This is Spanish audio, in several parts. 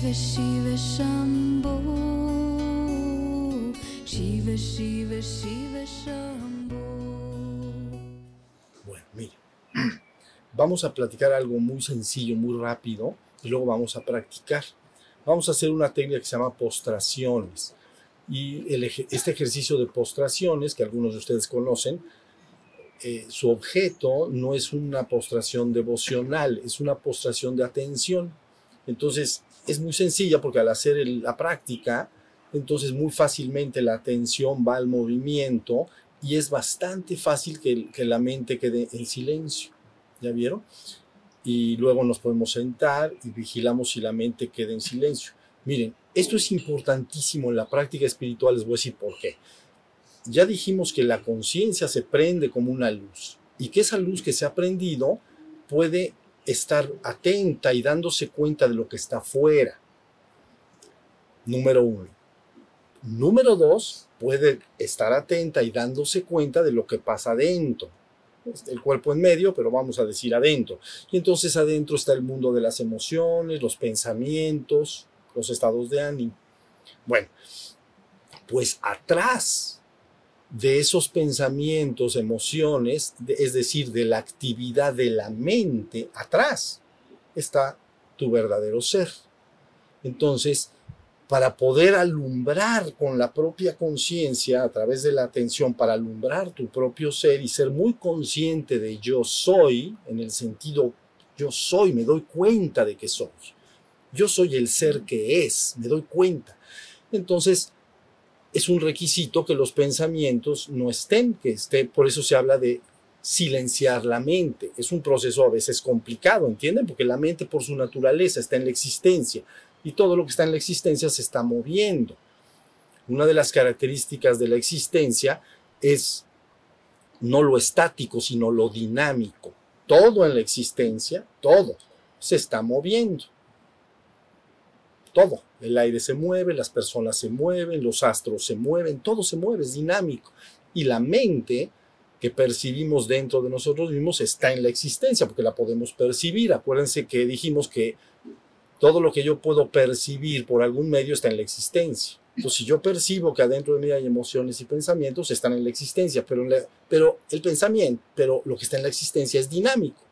Shiva Shiva Shambho Shiva Shiva Shiva Shambho Bueno, mire, vamos a platicar algo muy sencillo, muy rápido, y luego vamos a practicar. Vamos a hacer una técnica que se llama postraciones. Y este ejercicio de postraciones, que algunos de ustedes conocen, eh, su objeto no es una postración devocional, es una postración de atención. Entonces, es muy sencilla porque al hacer la práctica, entonces muy fácilmente la atención va al movimiento y es bastante fácil que, que la mente quede en silencio. ¿Ya vieron? Y luego nos podemos sentar y vigilamos si la mente queda en silencio. Miren, esto es importantísimo en la práctica espiritual, les voy a decir por qué. Ya dijimos que la conciencia se prende como una luz y que esa luz que se ha prendido puede estar atenta y dándose cuenta de lo que está afuera. Número uno. Número dos, puede estar atenta y dándose cuenta de lo que pasa adentro. El cuerpo en medio, pero vamos a decir adentro. Y entonces adentro está el mundo de las emociones, los pensamientos, los estados de ánimo. Bueno, pues atrás de esos pensamientos, emociones, es decir, de la actividad de la mente, atrás está tu verdadero ser. Entonces, para poder alumbrar con la propia conciencia a través de la atención, para alumbrar tu propio ser y ser muy consciente de yo soy, en el sentido yo soy, me doy cuenta de que soy. Yo soy el ser que es, me doy cuenta. Entonces, es un requisito que los pensamientos no estén, que esté, por eso se habla de silenciar la mente. Es un proceso a veces complicado, ¿entienden? Porque la mente por su naturaleza está en la existencia y todo lo que está en la existencia se está moviendo. Una de las características de la existencia es no lo estático, sino lo dinámico. Todo en la existencia, todo, se está moviendo. Todo. El aire se mueve, las personas se mueven, los astros se mueven, todo se mueve, es dinámico. Y la mente que percibimos dentro de nosotros mismos está en la existencia, porque la podemos percibir. Acuérdense que dijimos que todo lo que yo puedo percibir por algún medio está en la existencia. Entonces, si yo percibo que adentro de mí hay emociones y pensamientos, están en la existencia, pero, pero el pensamiento, pero lo que está en la existencia es dinámico.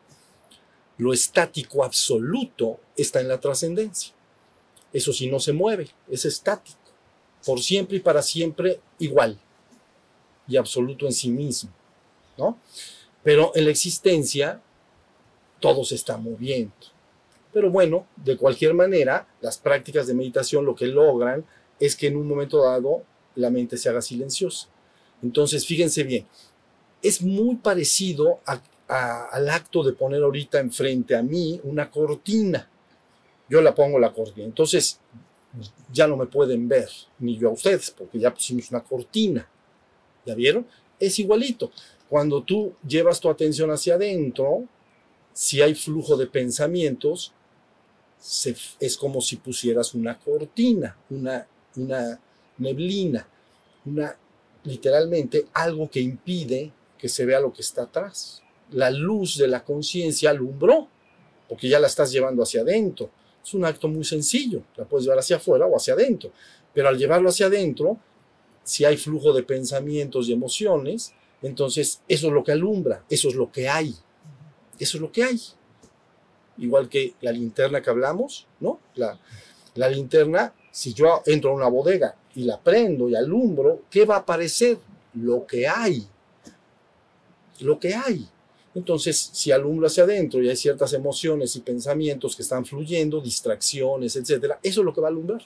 Lo estático absoluto está en la trascendencia. Eso sí no se mueve, es estático, por siempre y para siempre igual y absoluto en sí mismo, ¿no? Pero en la existencia todo se está moviendo. Pero bueno, de cualquier manera, las prácticas de meditación lo que logran es que en un momento dado la mente se haga silenciosa. Entonces, fíjense bien, es muy parecido al acto de poner ahorita enfrente a mí una cortina. Yo la pongo la cortina. Entonces, ya no me pueden ver, ni yo a ustedes, porque ya pusimos una cortina. ¿Ya vieron? Es igualito. Cuando tú llevas tu atención hacia adentro, si hay flujo de pensamientos, es como si pusieras una cortina, una, una neblina, una, literalmente algo que impide que se vea lo que está atrás. La luz de la conciencia alumbró, porque ya la estás llevando hacia adentro. Es un acto muy sencillo, la puedes llevar hacia afuera o hacia adentro, pero al llevarlo hacia adentro, si hay flujo de pensamientos y emociones, entonces eso es lo que alumbra, eso es lo que hay, eso es lo que hay. Igual que la linterna que hablamos, ¿no? La, linterna, si yo entro a una bodega y la prendo y alumbro, ¿qué va a aparecer? Lo que hay. Lo que hay. Entonces, si alumbro hacia adentro y hay ciertas emociones y pensamientos que están fluyendo, distracciones, etcétera, eso es lo que va a alumbrar.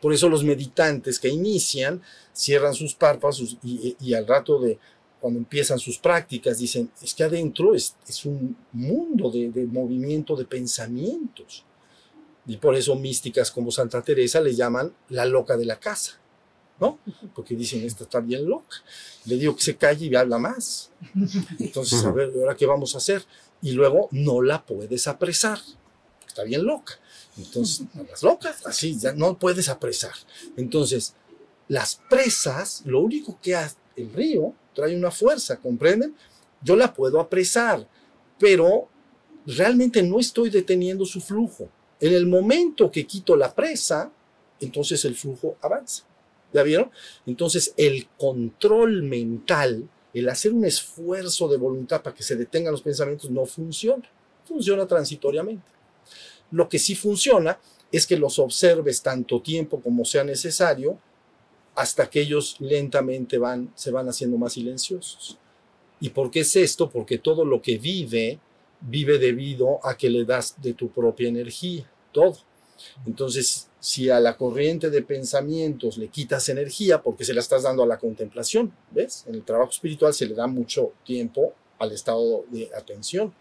Por eso los meditantes que inician cierran sus párpados y, al rato de cuando empiezan sus prácticas dicen, es que adentro es, es un mundo de, de movimiento de pensamientos. Y por eso místicas como Santa Teresa le llaman la loca de la casa, ¿no? Porque dicen, esta está bien loca. Le digo que se calle y habla más. Entonces, a ver, ¿ahora qué vamos a hacer? Y luego no la puedes apresar. Está bien loca. Entonces, a las locas, así, ya no puedes apresar. Entonces, las presas, lo único que hace el río trae una fuerza, ¿comprenden? Yo la puedo apresar, pero realmente no estoy deteniendo su flujo. En el momento que quito la presa, entonces el flujo avanza. ¿Ya vieron? Entonces el control mental, el hacer un esfuerzo de voluntad para que se detengan los pensamientos, no funciona. Funciona transitoriamente. Lo que sí funciona es que los observes tanto tiempo como sea necesario hasta que ellos lentamente van, se van haciendo más silenciosos. ¿Y por qué es esto? Porque todo lo que vive, vive debido a que le das de tu propia energía, todo. Entonces, si a la corriente de pensamientos le quitas energía, porque se la estás dando a la contemplación, ¿ves? En el trabajo espiritual se le da mucho tiempo al estado de atención.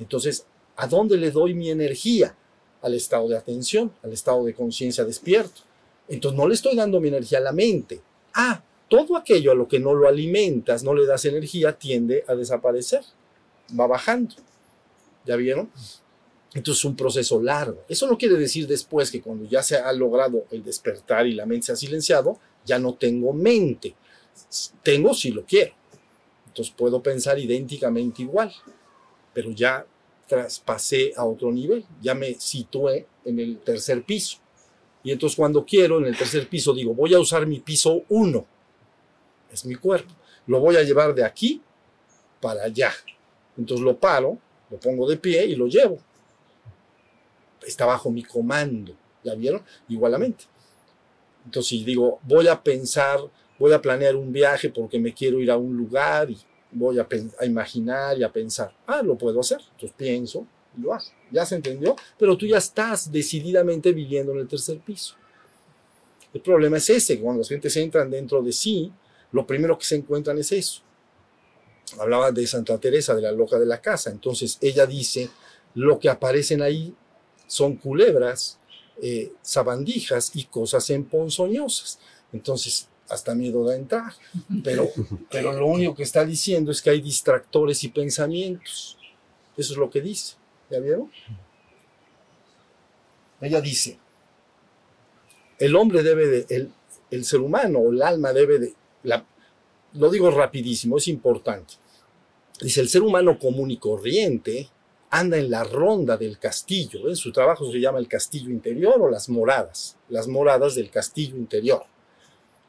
Entonces, ¿a dónde le doy mi energía? Al estado de atención, al estado de conciencia despierto. Entonces, no le estoy dando mi energía a la mente. Ah, todo aquello a lo que no lo alimentas, no le das energía, tiende a desaparecer. Va bajando. ¿Ya vieron? Entonces es un proceso largo. Eso no quiere decir después que cuando ya se ha logrado el despertar y la mente se ha silenciado, ya no tengo mente. Tengo si lo quiero. Entonces puedo pensar idénticamente igual, pero ya traspasé a otro nivel, ya me situé en el tercer piso. Y entonces cuando quiero, en el tercer piso, digo, voy a usar mi piso 1. Es mi cuerpo. Lo voy a llevar de aquí para allá. Entonces lo paro, lo pongo de pie y lo llevo está bajo mi comando. ¿Ya vieron? Igualmente. Entonces, si digo, voy a pensar, voy a planear un viaje porque me quiero ir a un lugar y voy a, imaginar y a pensar, ah, lo puedo hacer. Entonces pienso y lo hago. ¿Ya se entendió? Pero tú ya estás decididamente viviendo en el tercer piso. El problema es ese, que cuando las gentes entran dentro de sí, lo primero que se encuentran es eso. Hablaba de Santa Teresa, de la loca de la casa. Entonces ella dice, lo que aparecen ahí son culebras, eh, sabandijas y cosas emponzoñosas. Entonces, hasta miedo da entrar. Pero, pero lo único que está diciendo es que hay distractores y pensamientos. Eso es lo que dice. ¿Ya vieron? Ella dice, el hombre debe de, el, el ser humano o el alma debe de, la, lo digo rapidísimo, es importante. Dice, el ser humano común y corriente anda en la ronda del castillo. En su trabajo se llama el castillo interior o las moradas, las moradas del castillo interior.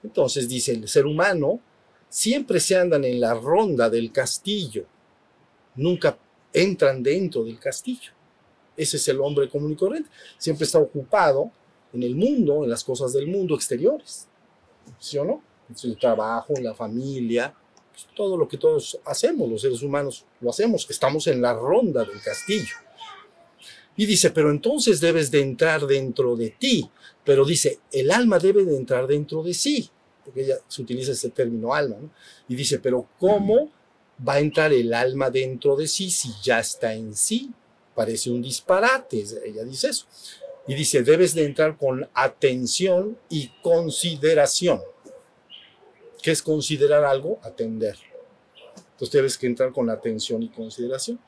Entonces dice, el ser humano siempre se andan en la ronda del castillo, nunca entran dentro del castillo. Ese es el hombre común y corriente. Siempre está ocupado en el mundo, en las cosas del mundo exteriores. ¿Sí o no? En el trabajo, en la familia, pues, todo lo que todos hacemos, los seres humanos lo hacemos, estamos en la ronda del castillo. Y dice, pero entonces debes de entrar dentro de ti, pero dice, el alma debe de entrar dentro de sí, porque ella se utiliza ese término alma, ¿no? Y dice, pero ¿cómo va a entrar el alma dentro de sí si ya está en sí? Parece un disparate, ella dice eso. Y dice, debes de entrar con atención y consideración. ¿Qué es considerar algo? Atender. Entonces tienes que entrar con atención y consideración.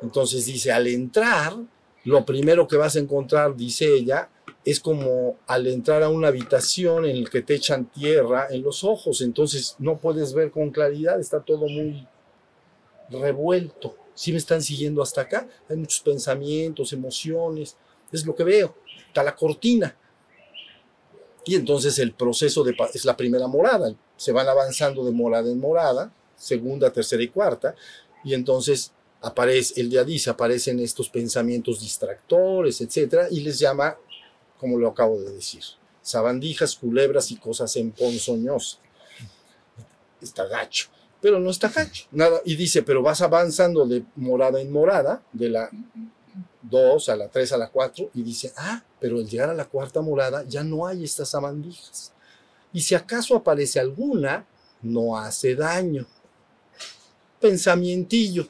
Entonces dice, al entrar, lo primero que vas a encontrar, dice ella, es como al entrar a una habitación en la que te echan tierra en los ojos, entonces no puedes ver con claridad, está todo muy revuelto. Si me están siguiendo hasta acá, hay muchos pensamientos, emociones, es lo que veo, está la cortina. Y entonces el proceso de, es la primera morada, se van avanzando de morada en morada, segunda, tercera y cuarta, y entonces aparece, el día dice, aparecen estos pensamientos distractores, etcétera, y les llama, como lo acabo de decir, sabandijas, culebras y cosas emponzoñosas. Está gacho, pero no está gacho, nada, y dice, pero vas avanzando de morada en morada, de la 2 a la 3 a la 4, y dice, ah, pero al llegar a la cuarta morada ya no hay estas sabandijas y si acaso aparece alguna, no hace daño. Pensamientillo.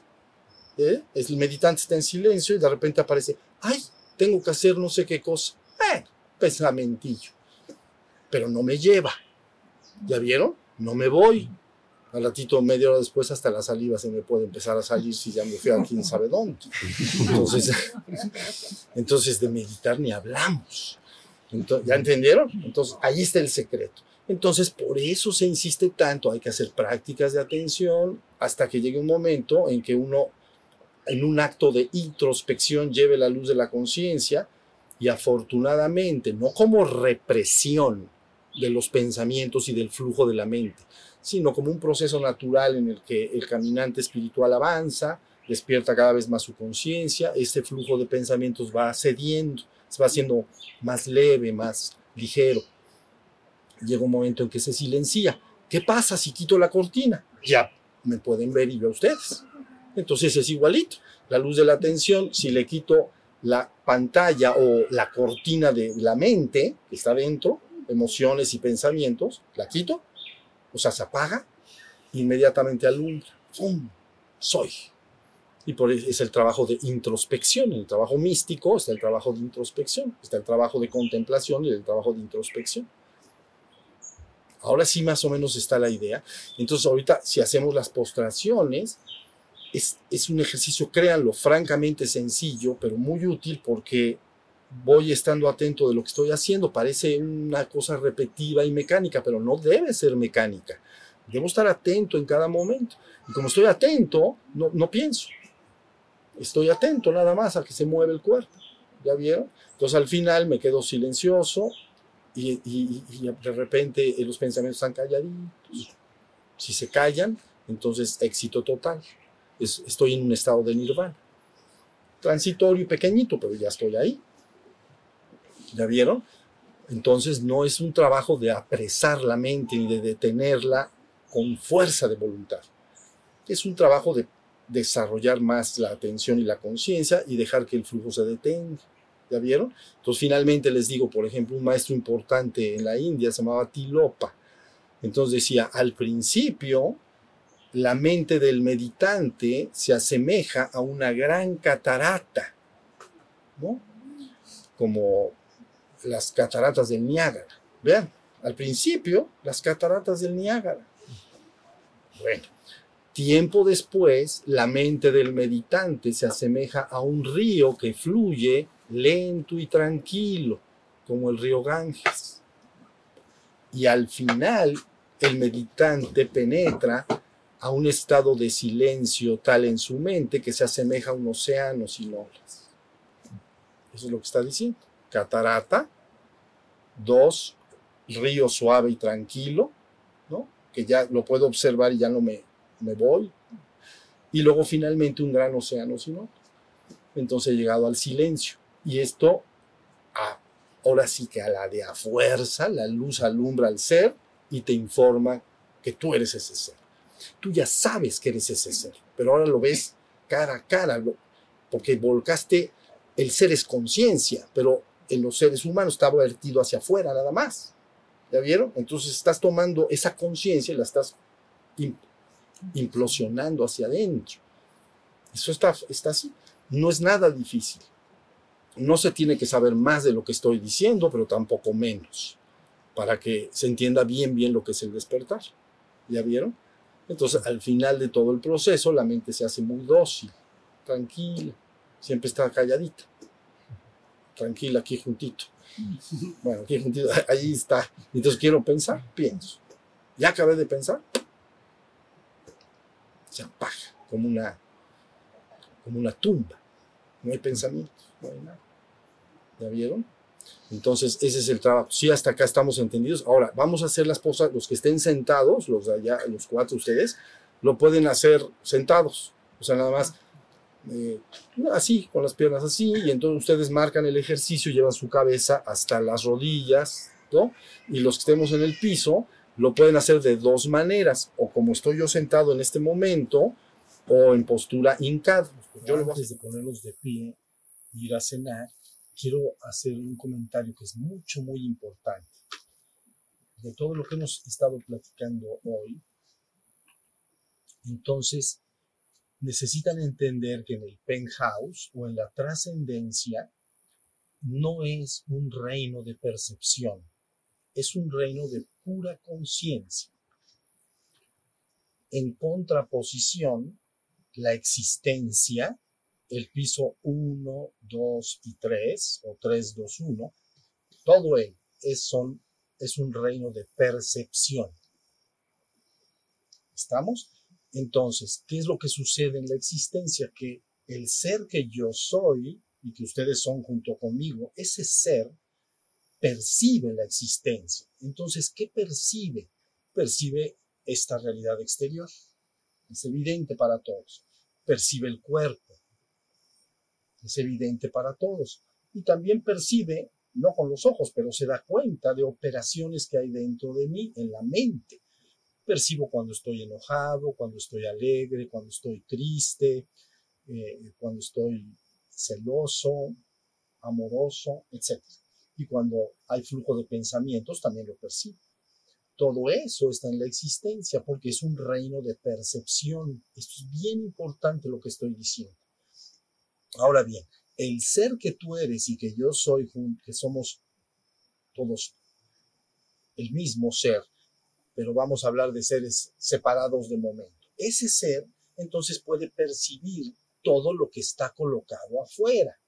¿eh? El meditante está en silencio y de repente aparece, ay, tengo que hacer no sé qué cosa. Eh, pensamientillo. Pero no me lleva. ¿Ya vieron? No me voy. Al ratito, media hora después, hasta la saliva se me puede empezar a salir si ya me fui a quién sabe dónde. Entonces, entonces de meditar ni hablamos. ¿Ya entendieron? Entonces, ahí está el secreto. Entonces, por eso se insiste tanto, hay que hacer prácticas de atención hasta que llegue un momento en que uno, en un acto de introspección, lleve la luz de la conciencia Y afortunadamente, no como represión de los pensamientos y del flujo de la mente, sino como un proceso natural en el que el caminante espiritual avanza, despierta cada vez más su conciencia, este flujo de pensamientos va cediendo, se va haciendo más leve, más ligero. Llega un momento en que se silencia. ¿Qué pasa si quito la cortina? Ya me pueden ver y ver ustedes. Entonces es igualito. La luz de la atención, si le quito la pantalla o la cortina de la mente que está dentro, emociones y pensamientos, la quito, o sea, se apaga, inmediatamente alumbra. ¡Fum! Soy. Y por eso es el trabajo de introspección. El trabajo místico está el trabajo de introspección, está el trabajo de contemplación y el trabajo de introspección. Ahora sí más o menos está la idea. Entonces ahorita si hacemos las postraciones, es, un ejercicio, créanlo, francamente sencillo, pero muy útil porque voy estando atento de lo que estoy haciendo. Parece una cosa repetitiva y mecánica, pero no debe ser mecánica. Debo estar atento en cada momento. Y como estoy atento, no, no pienso. Estoy atento nada más a que se mueve el cuerpo. ¿Ya vieron? Entonces al final me quedo silencioso y, y, y de repente los pensamientos están calladitos. Si se callan, entonces éxito total. Es, estoy en un estado de nirvana. Transitorio y pequeñito, pero ya estoy ahí. ¿Ya vieron? Entonces no es un trabajo de apresar la mente ni de detenerla con fuerza de voluntad. Es un trabajo de desarrollar más la atención y la conciencia y dejar que el flujo se detenga. ¿Ya vieron? Entonces finalmente les digo, por ejemplo, un maestro importante en la India se llamaba Tilopa. Entonces decía, al principio la mente del meditante se asemeja a una gran catarata, ¿no? Como las cataratas del Niágara. Vean, al principio, las cataratas del Niágara. Bueno, tiempo después, la mente del meditante se asemeja a un río que fluye lento y tranquilo, como el río Ganges. Y al final, el meditante penetra a un estado de silencio tal en su mente que se asemeja a un océano sin olas. Eso es lo que está diciendo. Catarata, dos, río suave y tranquilo, ¿no? que ya lo puedo observar y ya no me, me voy. Y luego finalmente un gran océano sin olas. Entonces he llegado al silencio. Y esto, ahora sí que a la de a fuerza, la luz alumbra al ser y te informa que tú eres ese ser. Tú ya sabes que eres ese ser, pero ahora lo ves cara a cara, porque volcaste, el ser es conciencia, pero en los seres humanos está vertido hacia afuera nada más. ¿Ya vieron? Entonces estás tomando esa conciencia y la estás implosionando hacia adentro. Eso está, está así. No es nada difícil. No se tiene que saber más de lo que estoy diciendo, pero tampoco menos, para que se entienda bien, bien lo que es el despertar. ¿Ya vieron? Entonces, al final de todo el proceso, la mente se hace muy dócil, tranquila, siempre está calladita, tranquila aquí juntito. Bueno, aquí juntito, ahí está. Entonces quiero pensar, pienso. Ya acabé de pensar, se apaga como una, como una tumba. No hay pensamientos, no hay nada. ¿Ya vieron? Entonces, ese es el trabajo. Sí, hasta acá estamos entendidos. Ahora, vamos a hacer las cosas, los que estén sentados, los de allá, los cuatro ustedes, lo pueden hacer sentados. O sea, nada más eh, así, con las piernas así, y entonces ustedes marcan el ejercicio, llevan su cabeza hasta las rodillas, ¿no? Y los que estemos en el piso, lo pueden hacer de dos maneras, o como estoy yo sentado en este momento, o en postura hincada. Yo le voy a de ponerlos de pie, ir a cenar, quiero hacer un comentario que es mucho, muy importante. De todo lo que hemos estado platicando hoy, entonces necesitan entender que en el penthouse o en la trascendencia no es un reino de percepción, es un reino de pura conciencia. En contraposición, la existencia el piso 1, 2 y 3, o 3, 2, 1, todo él es, son, es un reino de percepción. ¿Estamos? Entonces, ¿qué es lo que sucede en la existencia? Que el ser que yo soy y que ustedes son junto conmigo, ese ser percibe la existencia. Entonces, ¿qué percibe? Percibe esta realidad exterior. Es evidente para todos. Percibe el cuerpo. Es evidente para todos. Y también percibe, no con los ojos, pero se da cuenta de operaciones que hay dentro de mí, en la mente. Percibo cuando estoy enojado, cuando estoy alegre, cuando estoy triste, eh, cuando estoy celoso, amoroso, etc. Y cuando hay flujo de pensamientos, también lo percibo. Todo eso está en la existencia porque es un reino de percepción. Esto es bien importante lo que estoy diciendo. Ahora bien, el ser que tú eres y que yo soy, que somos todos el mismo ser, pero vamos a hablar de seres separados de momento. Ese ser entonces puede percibir todo lo que está colocado afuera.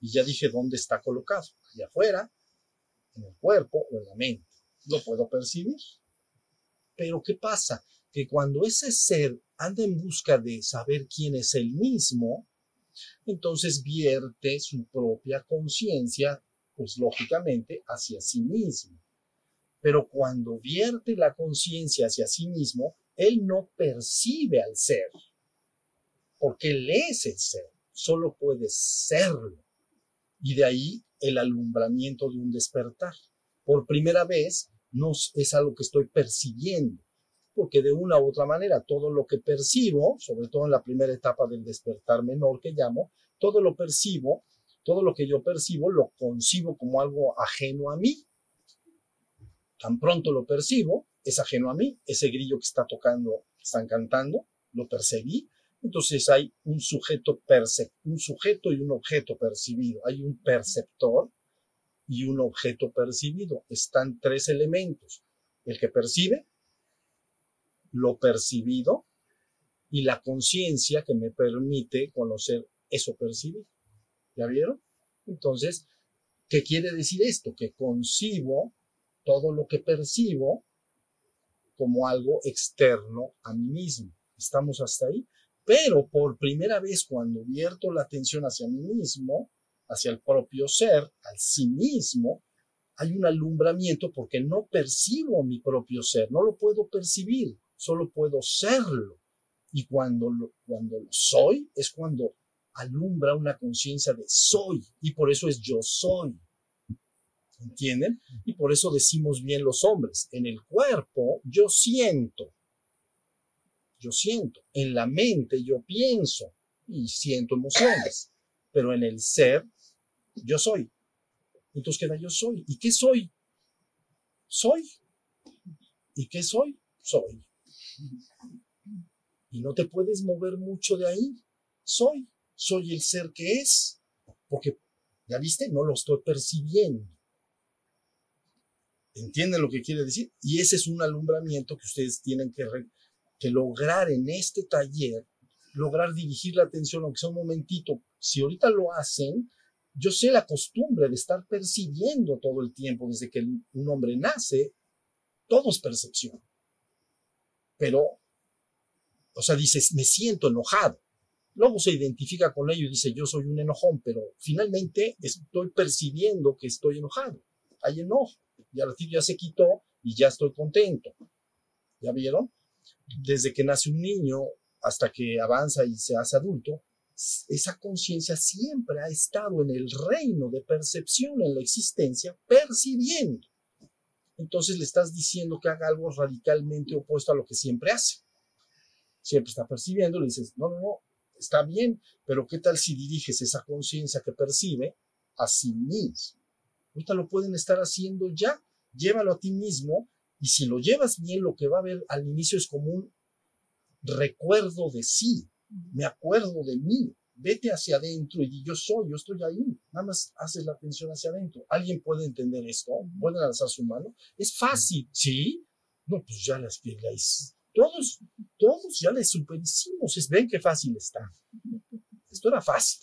Y ya dije dónde está colocado, allá afuera, en el cuerpo o en la mente lo puedo percibir. Pero ¿qué pasa? Que cuando ese ser anda en busca de saber quién es él mismo, entonces vierte su propia conciencia, pues lógicamente, hacia sí mismo. Pero cuando vierte la conciencia hacia sí mismo, él no percibe al ser, porque él es el ser, solo puede serlo. Y de ahí el alumbramiento de un despertar. Por primera vez, no es algo que estoy percibiendo, porque de una u otra manera todo lo que percibo, sobre todo en la primera etapa del despertar menor que llamo, todo lo percibo, todo lo que yo percibo lo concibo como algo ajeno a mí. Tan pronto lo percibo, es ajeno a mí, ese grillo que está tocando, están cantando, lo percibí, entonces hay un sujeto un sujeto y un objeto percibido, hay un perceptor y un objeto percibido. Están tres elementos. El que percibe, lo percibido y la conciencia que me permite conocer eso percibido. ¿Ya vieron? Entonces, ¿qué quiere decir esto? Que concibo todo lo que percibo como algo externo a mí mismo. Estamos hasta ahí. Pero por primera vez cuando vierto la atención hacia mí mismo, hacia el propio ser, al sí mismo, hay un alumbramiento porque no percibo mi propio ser, no lo puedo percibir, solo puedo serlo. Y cuando lo, cuando lo soy es cuando alumbra una conciencia de soy, y por eso es yo soy. ¿Entienden? Y por eso decimos bien los hombres, en el cuerpo yo siento, yo siento, en la mente yo pienso y siento emociones, pero en el ser yo soy. Entonces queda yo soy. ¿Y qué soy? Soy. ¿Y qué soy? Soy. Y no te puedes mover mucho de ahí. Soy. Soy el ser que es. Porque, ya viste, no lo estoy percibiendo. ¿Entienden lo que quiere decir? Y ese es un alumbramiento que ustedes tienen que, que lograr en este taller, lograr dirigir la atención, aunque sea un momentito. Si ahorita lo hacen, yo sé la costumbre de estar percibiendo todo el tiempo, desde que un hombre nace, todo es percepción. Pero, o sea, dices, me siento enojado. Luego se identifica con ello y dice, yo soy un enojón, pero finalmente estoy percibiendo que estoy enojado. Hay enojo. Y al ratito ya se quitó y ya estoy contento. ¿Ya vieron? Desde que nace un niño hasta que avanza y se hace adulto, esa conciencia siempre ha estado en el reino de percepción, en la existencia, percibiendo. Entonces le estás diciendo que haga algo radicalmente opuesto a lo que siempre hace. Siempre está percibiendo, le dices, no, no, no, está bien, pero ¿qué tal si diriges esa conciencia que percibe a sí mismo? Ahorita lo pueden estar haciendo ya, llévalo a ti mismo y si lo llevas bien, lo que va a haber al inicio es como un recuerdo de sí, me acuerdo de mí, vete hacia adentro y yo soy, yo estoy ahí, nada más haces la atención hacia adentro. ¿Alguien puede entender esto? ¿Pueden alzar su mano? Es fácil, ¿sí? No, pues ya las piedras, todos, todos ya les superhicimos, es, ven qué fácil está. Esto era fácil.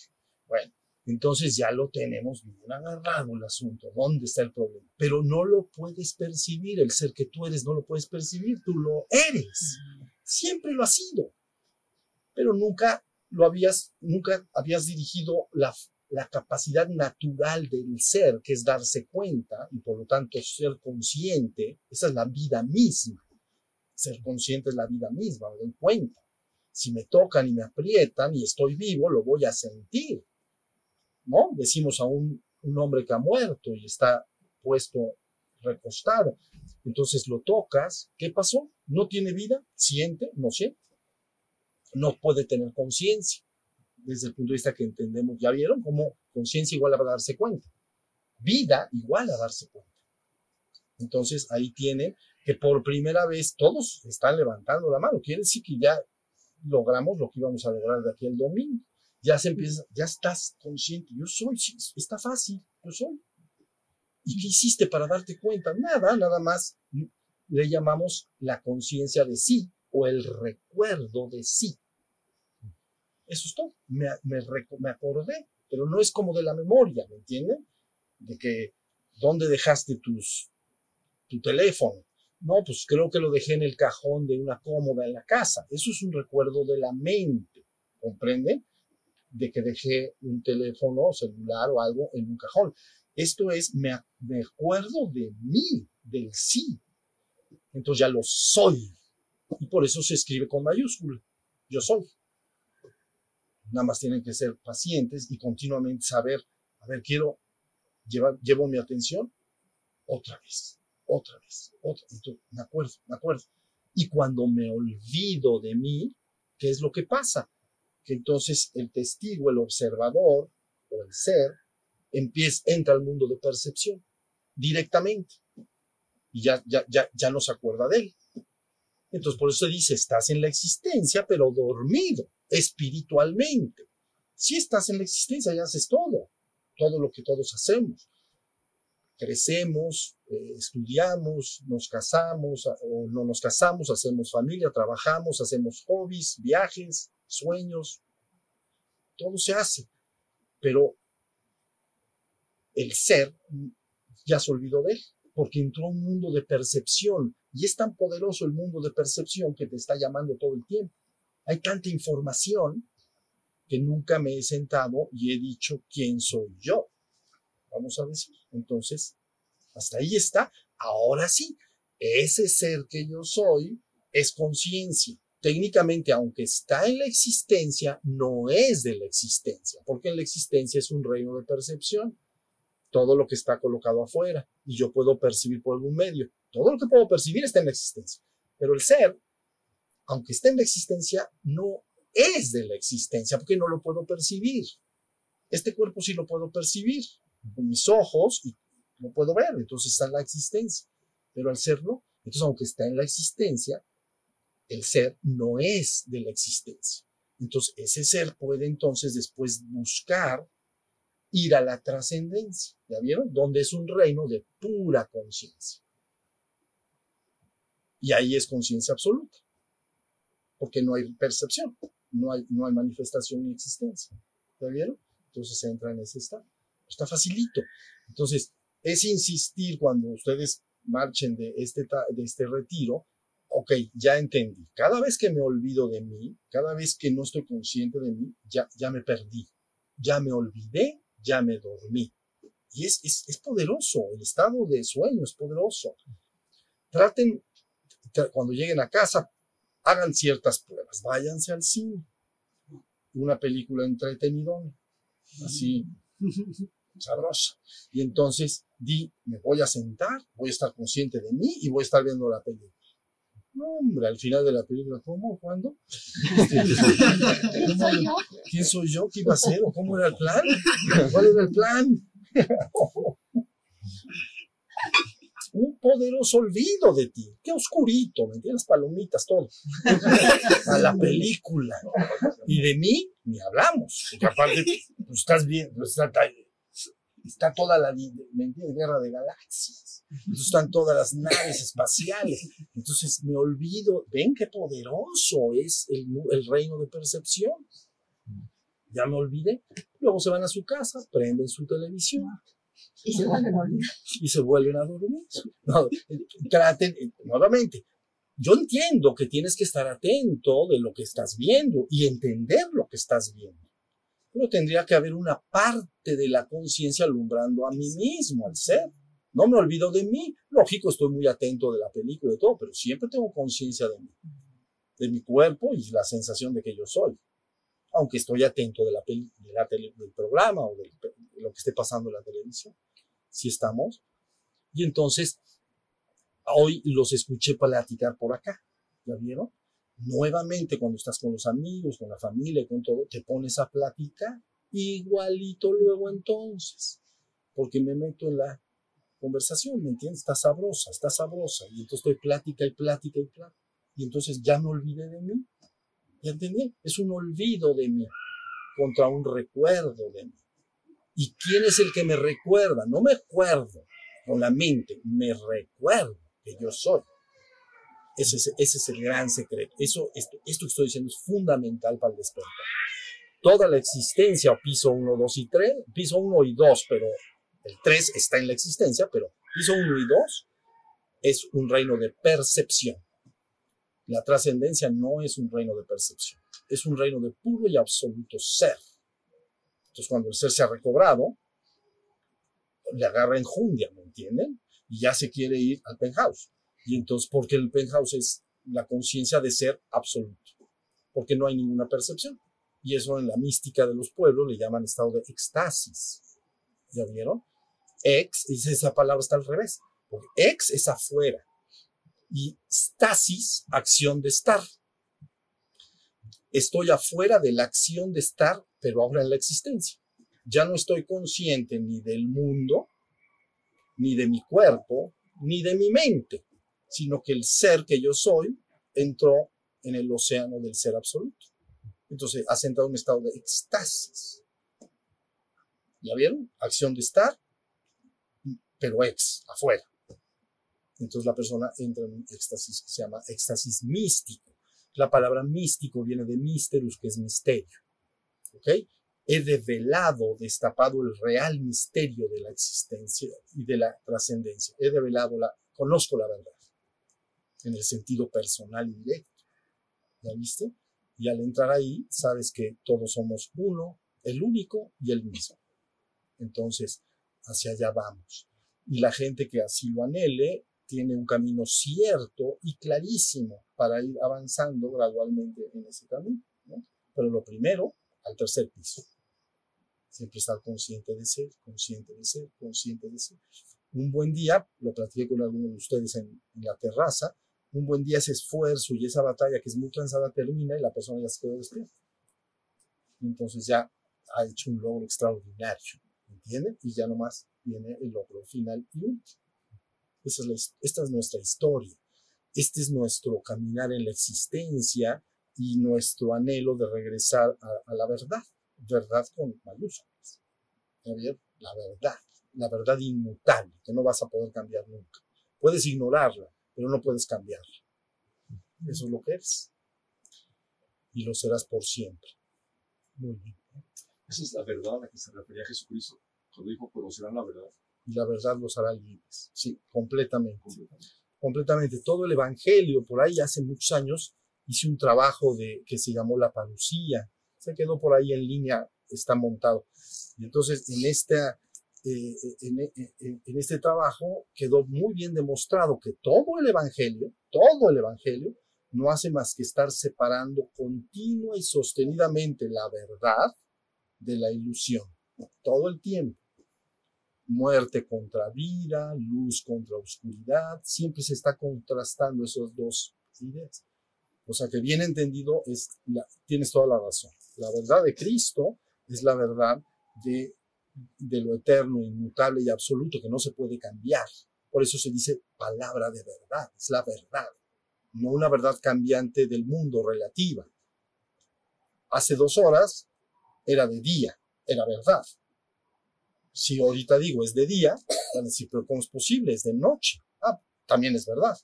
Bueno, entonces ya lo tenemos bien agarrado el asunto. ¿Dónde está el problema? Pero no lo puedes percibir. El ser que tú eres no lo puedes percibir. Tú lo eres. Siempre lo has sido pero nunca lo habías, nunca habías dirigido la, la capacidad natural del ser, que es darse cuenta y por lo tanto ser consciente, esa es la vida misma. Ser consciente es la vida misma, me doy cuenta. Si me tocan y me aprietan y estoy vivo, lo voy a sentir. ¿No? Decimos a un, un hombre que ha muerto y está puesto recostado. Entonces lo tocas, ¿qué pasó? No tiene vida, siente, no siente. No puede tener conciencia desde el punto de vista que entendemos. ¿Ya vieron cómo conciencia igual a darse cuenta? Vida igual a darse cuenta. Entonces ahí tienen que por primera vez todos están levantando la mano. Quiere decir que ya logramos lo que íbamos a lograr de aquí el domingo. Ya se empieza, ya estás consciente. Yo soy, sí, está fácil, yo soy. ¿Y qué hiciste para darte cuenta? Nada, nada más le llamamos la conciencia de sí o el recuerdo de sí. Eso es todo. Me, me, acordé, pero no es como de la memoria, ¿me entienden? De que, ¿dónde dejaste tus, tu teléfono? No, pues creo que lo dejé en el cajón de una cómoda en la casa. Eso es un recuerdo de la mente, ¿comprenden? De que dejé un teléfono celular o algo en un cajón. Esto es, me, me acuerdo de mí, del sí. Entonces ya lo soy. Y por eso se escribe con mayúscula. Yo soy. Nada más tienen que ser pacientes y continuamente saber, a ver, quiero llevar, llevo mi atención otra vez, otra vez, otra vez. me acuerdo, me acuerdo. Y cuando me olvido de mí, ¿qué es lo que pasa? Que entonces el testigo, el observador o el ser, empieza, entra al mundo de percepción directamente. Y ya, ya, ya, ya no se acuerda de él. Entonces, por eso dice, estás en la existencia, pero dormido espiritualmente. Si estás en la existencia, ya haces todo, todo lo que todos hacemos. Crecemos, eh, estudiamos, nos casamos o no nos casamos, hacemos familia, trabajamos, hacemos hobbies, viajes, sueños, todo se hace. Pero el ser ya se olvidó de él, porque entró a un mundo de percepción y es tan poderoso el mundo de percepción que te está llamando todo el tiempo. Hay tanta información que nunca me he sentado y he dicho quién soy yo. Vamos a decir. Entonces, hasta ahí está. Ahora sí, ese ser que yo soy es conciencia. Técnicamente, aunque está en la existencia, no es de la existencia, porque en la existencia es un reino de percepción. Todo lo que está colocado afuera y yo puedo percibir por algún medio. Todo lo que puedo percibir está en la existencia. Pero el ser aunque esté en la existencia, no es de la existencia, porque no lo puedo percibir. Este cuerpo sí lo puedo percibir con mis ojos y lo puedo ver, entonces está en la existencia. Pero al serlo, entonces aunque está en la existencia, el ser no es de la existencia. Entonces ese ser puede entonces después buscar ir a la trascendencia, ¿ya vieron? Donde es un reino de pura conciencia. Y ahí es conciencia absoluta porque no hay percepción, no hay, no hay manifestación ni existencia. ¿Ya vieron? Entonces entra en ese estado. Está facilito. Entonces, es insistir cuando ustedes marchen de este, de este retiro, ok, ya entendí. Cada vez que me olvido de mí, cada vez que no estoy consciente de mí, ya, ya me perdí. Ya me olvidé, ya me dormí. Y es, es poderoso, el estado de sueño es poderoso. Traten, cuando lleguen a casa, hagan ciertas pruebas, váyanse al cine, una película entretenidona, así sabrosa. Y entonces di, me voy a sentar, voy a estar consciente de mí y voy a estar viendo la película. No, hombre, al final de la película, ¿cómo? ¿Cuándo? ¿Quién soy yo? ¿Quién soy yo? ¿Qué iba a hacer? ¿O cómo era el plan? ¿Cuál era el plan? un poderoso olvido de ti. Qué oscurito, ¿me entiendes? Palomitas, todo. A la película. Y de mí ni hablamos. Porque aparte, pues estás bien, pues está, está toda la, ¿me entiendes? Guerra de galaxias. Entonces están todas las naves espaciales. Entonces me olvido, ven qué poderoso es el, el reino de percepción. Ya me olvidé. Luego se van a su casa, prenden su televisión y se vuelven a dormir. Y se vuelven a dormir. No, traten, nuevamente, yo entiendo que tienes que estar atento de lo que estás viendo y entender lo que estás viendo. pero tendría que haber una parte de la conciencia alumbrando a mí mismo, al ser. No me olvido de mí. Lógico, estoy muy atento de la película y todo, pero siempre tengo conciencia de mí, de mi cuerpo y la sensación de que yo soy. Aunque estoy atento de la, peli, de la tele, del programa o de lo que esté pasando en la televisión. Si estamos. Y entonces, hoy los escuché platicar por acá. ¿Ya vieron? Nuevamente, cuando estás con los amigos, con la familia, con todo, te pones a platicar igualito luego entonces. Porque me meto en la conversación, ¿me entiendes? Está sabrosa, está sabrosa. Y entonces estoy plática y plática y plática. Y entonces ya me olvidé de mí. ¿Ya entendí? Es un olvido de mí contra un recuerdo de mí. ¿Y quién es el que me recuerda? No me acuerdo con la mente, me recuerdo que yo soy. Ese es, el gran secreto. Eso, esto, esto que estoy diciendo es fundamental para el despertar. Toda la existencia, piso 1, 2 y 3, piso 1 y 2, pero el 3 está en la existencia, pero piso 1 y 2 es un reino de percepción. La trascendencia no es un reino de percepción, es un reino de puro y absoluto ser. Entonces, cuando el ser se ha recobrado, le agarra enjundia, ¿me entienden? Y ya se quiere ir al penthouse. Y entonces, porque el penthouse es la conciencia de ser absoluto, porque no hay ninguna percepción. Y eso en la mística de los pueblos le llaman estado de éxtasis. ¿Ya vieron? Ex, esa palabra está al revés, porque ex es afuera y stasis, acción de estar. Estoy afuera de la acción de estar, pero ahora en la existencia. Ya no estoy consciente ni del mundo, ni de mi cuerpo, ni de mi mente, sino que el ser que yo soy entró en el océano del ser absoluto. Entonces, ha entrado en un estado de éxtasis. ¿Ya vieron? Acción de estar, pero ex, afuera. Entonces la persona entra en un éxtasis que se llama éxtasis místico. La palabra místico viene de misterus, que es misterio. ¿Ok? He develado, destapado el real misterio de la existencia y de la trascendencia. He develado la, conozco la verdad. En el sentido personal y directo. ¿Ya viste? Y al entrar ahí, sabes que todos somos uno, el único y el mismo. Entonces, hacia allá vamos. Y la gente que así lo anhele tiene un camino cierto y clarísimo para ir avanzando gradualmente en ese camino. ¿no? Pero lo primero, al tercer piso. Siempre estar consciente de ser, consciente de ser, consciente de ser. Un buen día, lo platiqué con algunos de ustedes en, en la terraza, un buen día ese esfuerzo y esa batalla que es muy cansada termina y la persona ya se quedó despierta. Entonces ya ha hecho un logro extraordinario, ¿entienden? Y ya nomás viene el logro final y último. Esa es esta es nuestra historia. Este es nuestro caminar en la existencia y nuestro anhelo de regresar a, a la verdad. Verdad con mayúsculas. La verdad. La verdad inmutable, que no vas a poder cambiar nunca. Puedes ignorarla, pero no puedes cambiarla. Eso es lo que eres. Y lo serás por siempre. Muy bien. Esa es la verdad a la que se refería Jesucristo cuando dijo, conocerán la verdad y la verdad los hará libres. Sí, completamente. Completamente. Todo el Evangelio, por ahí hace muchos años, hice un trabajo de, que se llamó La Parucía. Se quedó por ahí en línea, está montado. Y entonces, en, esta, eh, en, en, en este trabajo quedó muy bien demostrado que todo el Evangelio, todo el Evangelio, no hace más que estar separando continua y sostenidamente la verdad de la ilusión. Todo el tiempo muerte contra vida, luz contra oscuridad, siempre se está contrastando esos dos ideas. O sea que bien entendido, es la, tienes toda la razón. La verdad de Cristo es la verdad de, de lo eterno, inmutable y absoluto que no se puede cambiar. Por eso se dice palabra de verdad, es la verdad, no una verdad cambiante del mundo relativa. Hace dos horas era de día, era verdad si ahorita digo es de día, van a decir, pero ¿cómo es posible? Es de noche. Ah, también es verdad.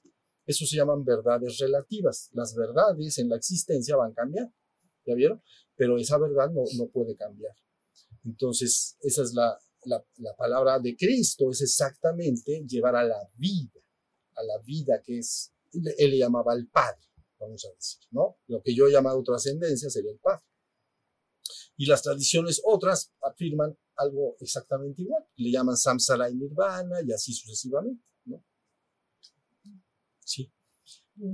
Eso se llaman verdades relativas. Las verdades en la existencia van a cambiar. ¿Ya vieron? Pero esa verdad no, no puede cambiar. Entonces, esa es la, la, la, palabra de Cristo, es exactamente llevar a la vida, a la vida que es, él le llamaba al Padre, vamos a decir, ¿no? Lo que yo he llamado trascendencia sería el Padre. Y las tradiciones otras afirman algo exactamente igual. Le llaman samsara y nirvana y así sucesivamente. ¿no? Sí.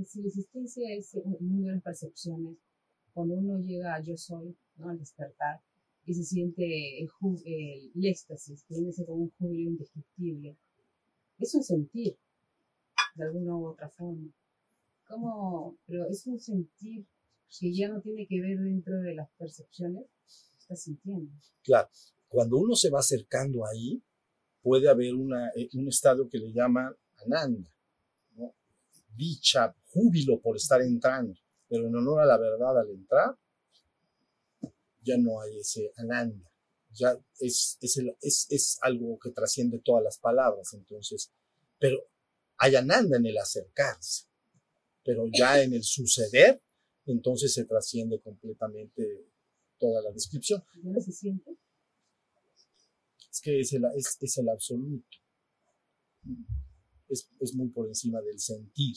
Si la existencia es un mundo de las percepciones, cuando uno llega a yo soy, ¿no? al despertar, y se siente el, el- el éxtasis, que ser como un júbilo indescriptible, es un sentir, de alguna u otra forma. ¿Cómo? Pero es un sentir que ya no tiene que ver dentro de las percepciones, está sintiendo. Claro, cuando uno se va acercando ahí, puede haber eh, un estado que le llaman ananda, dicha, júbilo por estar entrando, pero en honor a la verdad al entrar, ya no hay ese ananda, ya es, es, es, es algo que trasciende todas las palabras, entonces, pero hay ananda en el acercarse, pero ya en el suceder, entonces se trasciende completamente toda la descripción. ¿Ya no se siente? Es que es el, es, es el absoluto. Es, es muy por encima del sentir.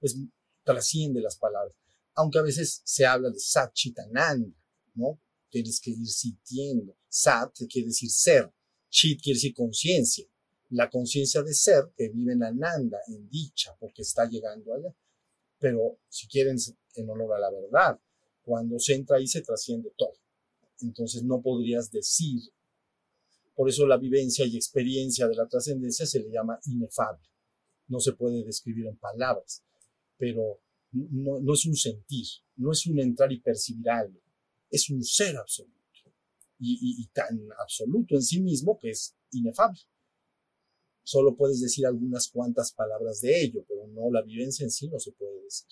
Es, trasciende las palabras. Aunque a veces se habla de Satchitananda, ¿no? Tienes que ir sintiendo. Sat quiere decir ser. Chit quiere decir conciencia. La conciencia de ser que vive en Ananda, en dicha, porque está llegando allá. Pero si quieren, en honor a la verdad, cuando se entra ahí se trasciende todo. Entonces no podrías decir por eso la vivencia y experiencia de la trascendencia se le llama inefable. No se puede describir en palabras, pero no, es un sentir, no es un entrar y percibir algo, es un ser absoluto. Y- y tan absoluto en sí mismo que es inefable. Solo puedes decir algunas cuantas palabras de ello, pero no la vivencia en sí no se puede decir.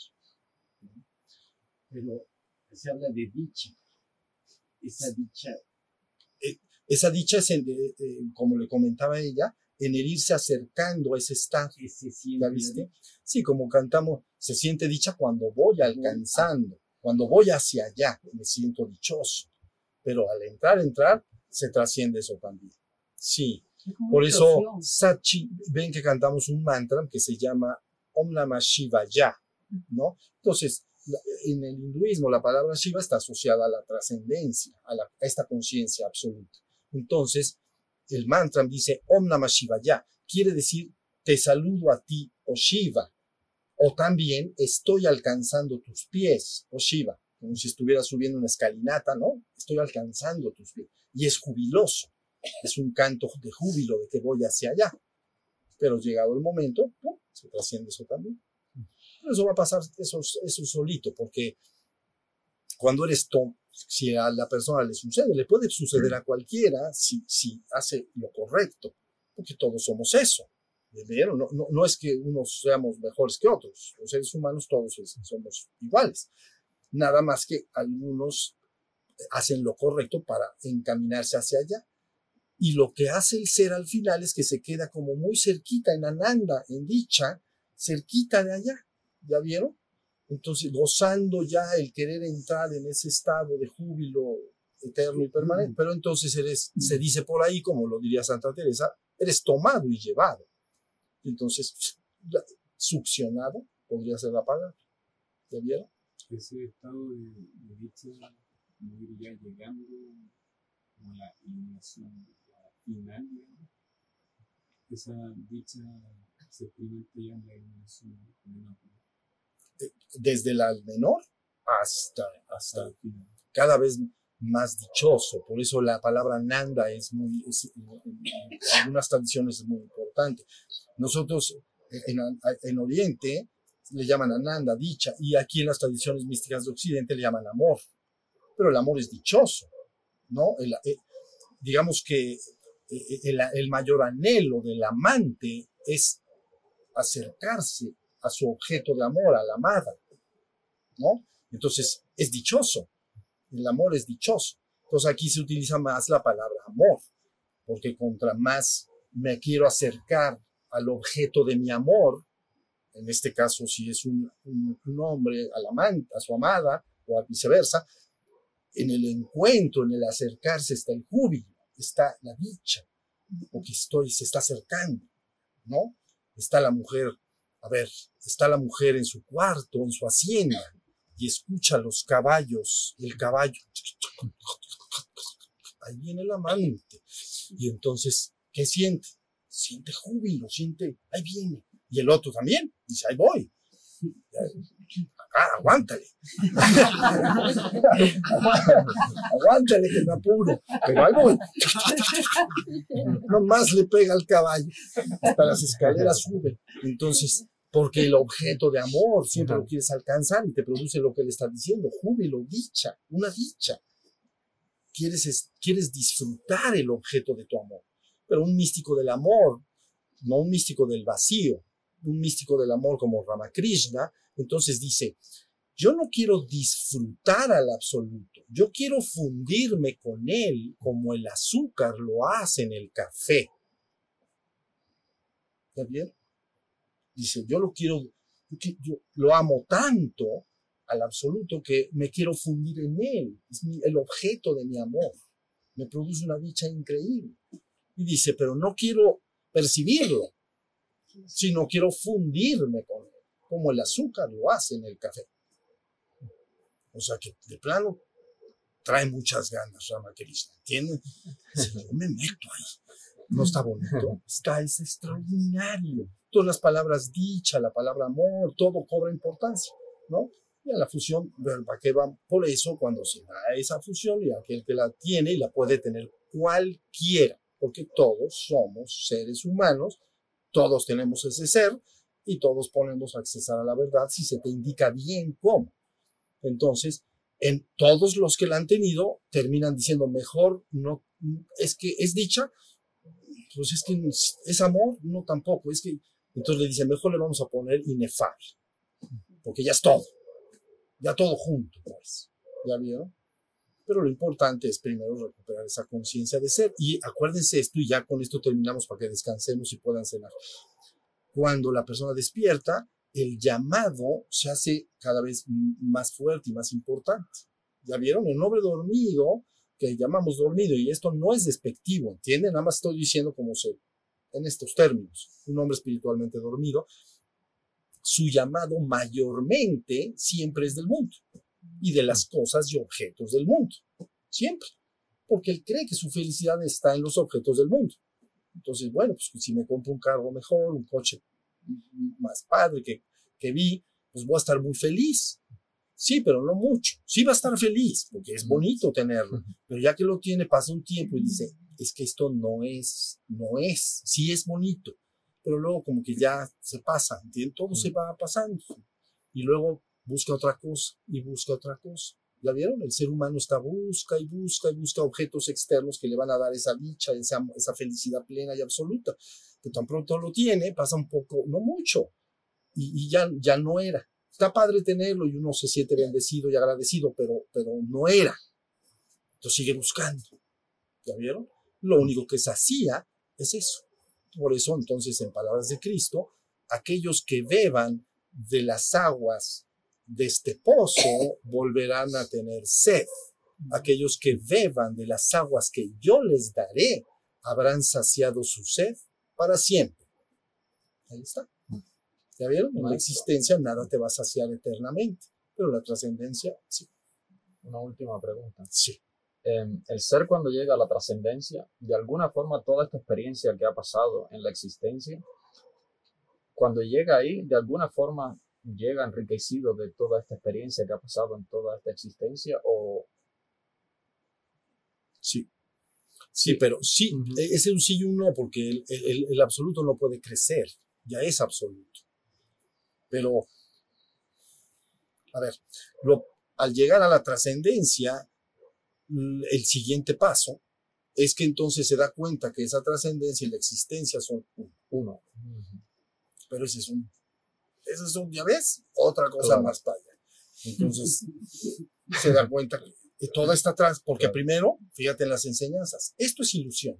Pero se habla de dicha. Esa dicha, Esa dicha es, en- eh, eh, como le comentaba ella, en el irse acercando a ese estado. ¿Ya siente. la viste? Sí, como cantamos, se siente dicha cuando voy alcanzando, cuando voy hacia allá, me siento dichoso. Pero al entrar, entrar, se trasciende eso también. Sí, por eso. Sachi, ven que cantamos un mantra que se llama Om Namah Shivaya, ¿no? Entonces, en el hinduismo la palabra Shiva está asociada a la trascendencia, a esta conciencia absoluta. Entonces, el mantra dice Om Namah Shivaya, quiere decir te saludo a ti, oh Shiva, o también estoy alcanzando tus pies, oh Shiva, como si estuviera subiendo una escalinata, ¿no? Estoy alcanzando tus pies. Y es jubiloso, es un canto de júbilo de que voy hacia allá. Pero llegado el momento, se trasciende eso también. Eso va a pasar eso, eso solito, porque cuando eres tonto, si a la persona le sucede, le puede suceder a cualquiera si, si hace lo correcto, porque todos somos eso. No, no, no es que unos seamos mejores que otros, los seres humanos todos somos iguales. Nada más que algunos hacen lo correcto para encaminarse hacia allá. Y lo que hace el ser al final es que se queda como muy cerquita en Ananda, en dicha, cerquita de allá. ¿Ya vieron? Entonces, gozando ya el querer entrar en ese estado de júbilo eterno y permanente. Pero entonces eres, se dice por ahí, como lo diría Santa Teresa, eres tomado y llevado. Entonces, succionado podría ser la palabra. ¿Ya vieron? ese estado de, de dicha, ya llegando como la iluminación final, esa dicha se experimenta ya en la iluminación. Desde el al menor hasta, hasta el final. cada vez más dichoso. Por eso la palabra Nanda es muy, es- en, en algunas tradiciones es muy importante. Nosotros en, en Oriente le llaman Ananda, dicha, y aquí en las tradiciones místicas de Occidente le llaman amor. Pero el amor es dichoso, ¿no? El- eh, digamos que eh, el, el mayor anhelo del amante es acercarse a su objeto de amor, a la amada, ¿no? Entonces, es dichoso. El amor es dichoso. Entonces aquí se utiliza más la palabra amor, porque contra más me quiero acercar al objeto de mi amor, en este caso si es un, un- un hombre amante, a su amada, o viceversa, en el encuentro, en el acercarse está el júbilo, está la dicha, porque estoy, se está acercando, ¿no? Está la mujer, a ver, está la mujer en su cuarto, en su hacienda, y escucha los caballos, el caballo ahí viene el amante. Y entonces, ¿qué siente? Siente júbilo, siente, ahí viene. Y el otro también, dice, ahí voy. Ah, aguántale. aguántale que me apuro. Pero ahí voy. Nomás le pega al caballo. Hasta las escaleras sube. Entonces, porque el objeto de amor siempre lo quieres alcanzar y te produce lo que le está diciendo, júbilo, dicha, una dicha. Quieres, es- quieres disfrutar el objeto de tu amor. Pero un místico del amor, no un místico del vacío, un místico del amor como Ramakrishna, entonces dice, yo no quiero disfrutar al absoluto, yo quiero fundirme con él como el azúcar lo hace en el café. ¿Está bien? Dice, yo lo quiero, yo lo amo tanto al absoluto que me quiero fundir en él. Es mi- el objeto de mi amor. Me produce una dicha increíble. Y dice, pero no quiero percibirlo, sino quiero fundirme con él, como el azúcar lo hace en el café. O sea que de plano trae muchas ganas. Dice, yo me meto ahí. No está bonito, está, es extraordinario. Todas las palabras dicha, la palabra amor, todo cobra importancia, ¿no? Y a la fusión, ¿para qué va? Por eso, cuando se da esa fusión, y aquel que la tiene y la puede tener cualquiera, porque todos somos seres humanos, todos tenemos ese ser y todos ponemos a accesar a la verdad si se te indica bien cómo. Entonces, en todos los que la han tenido terminan diciendo mejor no es que es dicha pues es que es amor no tampoco es que entonces le dicen mejor le vamos a poner inefable porque ya es todo ya todo junto pues ya vieron pero lo importante es primero recuperar esa conciencia de ser y acuérdense esto y ya con esto terminamos para que descansemos y puedan cenar cuando la persona despierta el llamado se hace cada vez más fuerte y más importante. ¿Ya vieron? El hombre dormido, que llamamos dormido, y esto no es despectivo, ¿entienden? Nada más estoy diciendo como se, en estos términos, un hombre espiritualmente dormido, su llamado mayormente siempre es del mundo y de las cosas y objetos del mundo, siempre, porque él cree que su felicidad está en los objetos del mundo. Entonces, bueno, pues si me compro un carro mejor, un coche más padre que, que vi, pues voy a estar muy feliz. Sí, pero no mucho. Sí va a estar feliz, porque es bonito tenerlo. Pero ya que lo tiene, pasa un tiempo y dice, es que esto no es, no es, sí es bonito. Pero luego como que ya se pasa, ¿entiendes? Todo se va pasando. Y luego busca otra cosa y busca otra cosa. ¿Ya vieron? El ser humano está busca y busca y busca objetos externos que le van a dar esa dicha, esa, esa felicidad plena y absoluta. Que tan pronto lo tiene, pasa un poco, no mucho, y, y ya, ya no era. Está padre tenerlo y uno se siente bendecido y agradecido, pero, pero no era. Entonces sigue buscando. ¿Ya vieron? Lo único que se hacía es eso. Por eso, entonces, en palabras de Cristo, aquellos que beban de las aguas de este pozo volverán a tener sed. Aquellos que beban de las aguas que yo les daré habrán saciado su sed para siempre. Ahí está. ¿Ya vieron? En la existencia nada te va a saciar eternamente, pero la trascendencia sí. Una última pregunta. Sí. Eh, el ser cuando llega a la trascendencia, de alguna forma toda esta experiencia que ha pasado en la existencia, cuando llega ahí, de alguna forma llega enriquecido de toda esta experiencia que ha pasado en toda esta existencia o Sí. Sí, pero sí, Ujú. es un sí y un no, porque el, el- el absoluto no puede crecer, ya es absoluto. Pero, a ver, lo- al llegar a la trascendencia, el siguiente paso es que entonces se da cuenta que esa trascendencia y la existencia son uno. uno. Pero ese es un, ese es un, ves, otra cosa Claro. más para allá. Entonces, se da cuenta que toda está atrás, porque Claro. primero, fíjate en las enseñanzas, esto es ilusión,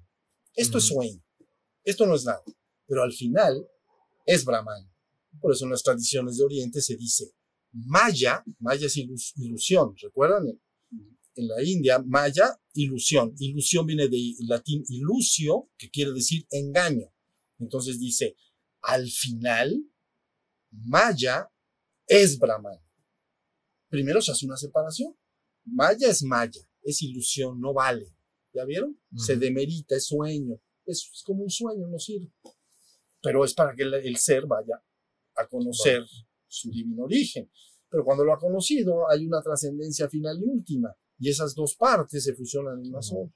esto es sueño, esto no es nada, pero al final es Brahman. Por eso en las tradiciones de Oriente se dice Maya, Maya es ilus- ilusión, ¿recuerdan? En, en la India, Maya, ilusión. Ilusión viene de latín ilusio, que quiere decir engaño. Entonces dice, al final, Maya es Brahman. Primero se hace una separación. Maya es Maya, es ilusión, no vale. ¿Ya vieron? Se demerita, es sueño. Es, es como un sueño, no sirve. Pero es para que el, el ser vaya a conocer su divino origen. Pero cuando lo ha conocido, hay una trascendencia final y última. Y esas dos partes se fusionan en una sola.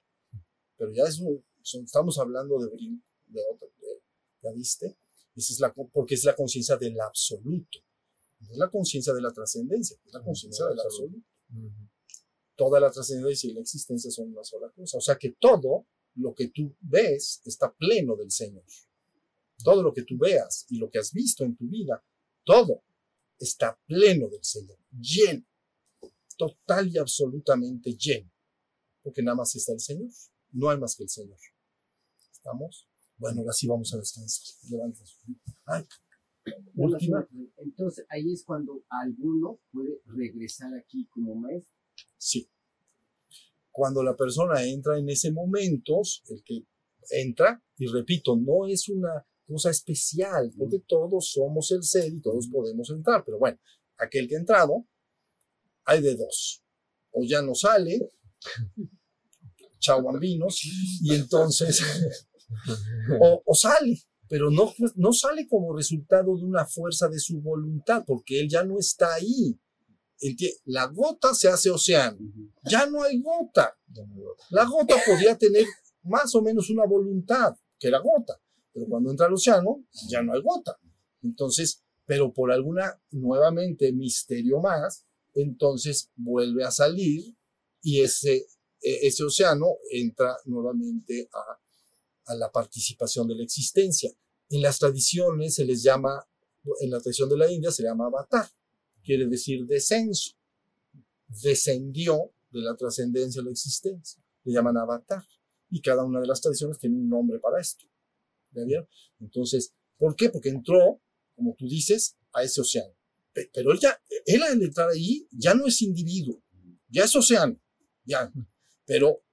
Pero ya es un- son- estamos hablando de brinco, de otra, de- ¿ya viste? Esa es la, porque es la conciencia del absoluto. No es la conciencia de la trascendencia, es la conciencia del absoluto. Toda la trascendencia y la existencia son una sola cosa. O sea que todo lo que tú ves está pleno del Señor. Todo lo que tú veas y lo que has visto en tu vida, todo está pleno del Señor, lleno, total y absolutamente lleno. Porque nada más está el Señor, no hay más que el Señor. ¿Estamos? Bueno, ahora sí vamos a descansar. Ay, última. Entonces ahí es cuando alguno puede regresar aquí como maestro. Sí. Cuando la persona entra en ese momento, el que entra, y repito, no es una cosa especial, porque todos somos el ser y todos podemos entrar, pero bueno, aquel que ha entrado, hay de dos. O ya no sale, chao bambinos, y entonces, o, o sale, pero no, no sale como resultado de una fuerza de su voluntad, porque él ya no está ahí. La gota se hace océano, ya no hay gota. La gota podría tener más o menos una voluntad que la gota, pero cuando entra al océano ya no hay gota. Entonces, pero por alguna nuevamente misterio más, entonces vuelve a salir y ese, e- ese océano entra nuevamente a, a la participación de la existencia. En las tradiciones se les llama, en la tradición de la India se llama avatar, quiere decir descenso. Descendió de la trascendencia a la existencia. Le llaman avatar. Y cada una de las tradiciones tiene un nombre para esto. ¿Ya? Entonces, ¿por qué? Porque entró, como tú dices, a ese océano. Pe- Pero él ya, él al entrar ahí, ya no es individuo, ya es océano, ya. Pero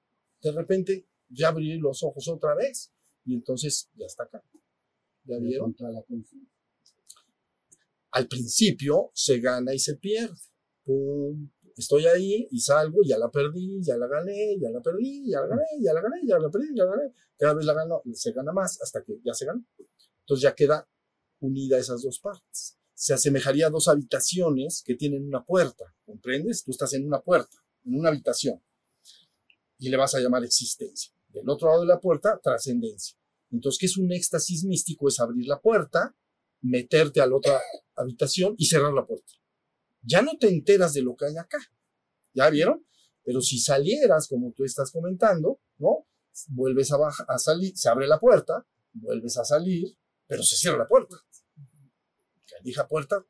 de repente ya abrí los ojos otra vez y entonces ya está acá. ¿Ya vieron? Al principio se gana y se pierde. Pum, estoy ahí y salgo, ya la perdí, ya la gané, ya la perdí, ya la gané, ya la gané, ya la perdí, ya la gané. Cada vez la gano, se gana más hasta que ya se ganó. Entonces ya queda unida esas dos partes. Se asemejaría a dos habitaciones que tienen una puerta, ¿comprendes? Tú estás en una puerta, en una habitación, y le vas a llamar existencia. Del otro lado de la puerta, trascendencia. Entonces, ¿qué es un éxtasis místico? Es abrir la puerta, meterte a la otra habitación y cerrar la puerta. Ya no te enteras de lo que hay acá. ¿Ya vieron? Pero si salieras, como tú estás comentando, ¿no? Vuelves a, salir, se abre la puerta, vuelves a salir, pero se cierra la puerta. Elija puerta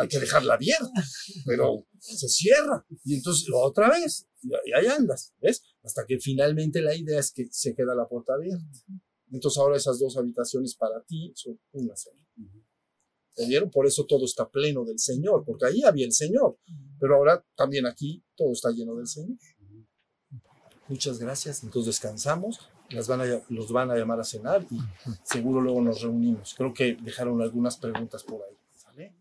hay que dejarla abierta, pero se cierra. Y entonces otra vez, y ahí andas, ¿ves? Hasta que finalmente la idea es que se queda la puerta abierta. Entonces ahora esas dos habitaciones para ti son una sola. ¿Me vieron? Por eso todo está pleno del Señor, porque ahí había el Señor. Pero ahora también aquí todo está lleno del Señor. Muchas gracias. Entonces descansamos. Las van a, los van a llamar a cenar y seguro luego nos reunimos. Creo que dejaron algunas preguntas por ahí. ¿Sale?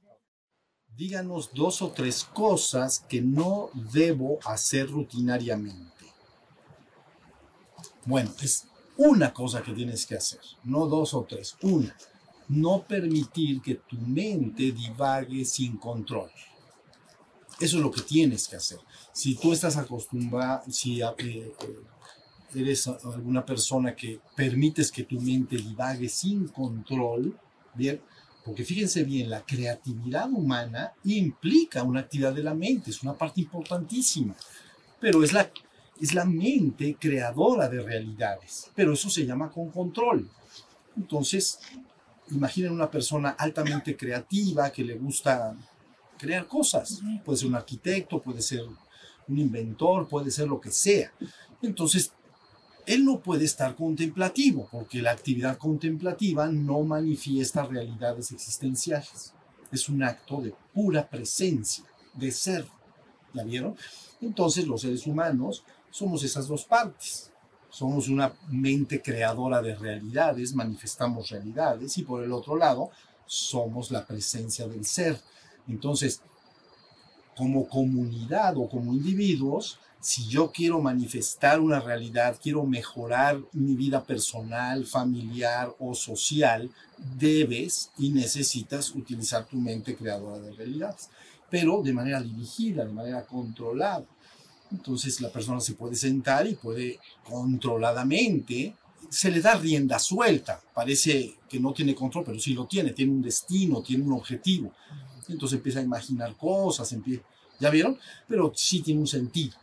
Díganos dos o tres cosas que no debo hacer rutinariamente. Bueno, es una cosa que tienes que hacer, no dos o tres, una. No permitir que tu mente divague sin control. Eso es lo que tienes que hacer. Si tú estás acostumbrado, si eh, eh, eres alguna persona que permites que tu mente divague sin control, bien, porque fíjense bien, la creatividad humana implica una actividad de la mente, es una parte importantísima, pero es la, es la mente creadora de realidades, pero eso se llama con control. Entonces, imaginen una persona altamente creativa que le gusta crear cosas, puede ser un arquitecto, puede ser un inventor, puede ser lo que sea. Entonces, él no puede estar contemplativo, porque la actividad contemplativa no manifiesta realidades existenciales. Es un acto de pura presencia, de ser. ¿Ya vieron? Entonces los seres humanos somos esas dos partes. Somos una mente creadora de realidades, manifestamos realidades, y por el otro lado, somos la presencia del ser. Entonces, como comunidad o como individuos, si yo quiero manifestar una realidad, quiero mejorar mi vida personal, familiar o social, debes y necesitas utilizar tu mente creadora de realidades, pero de manera dirigida, de manera controlada. Entonces la persona se puede sentar y puede controladamente, se le da rienda suelta, parece que no tiene control, pero sí lo tiene, tiene un destino, tiene un objetivo. Entonces empieza a imaginar cosas, empieza, ¿ya vieron? Pero sí tiene un sentido.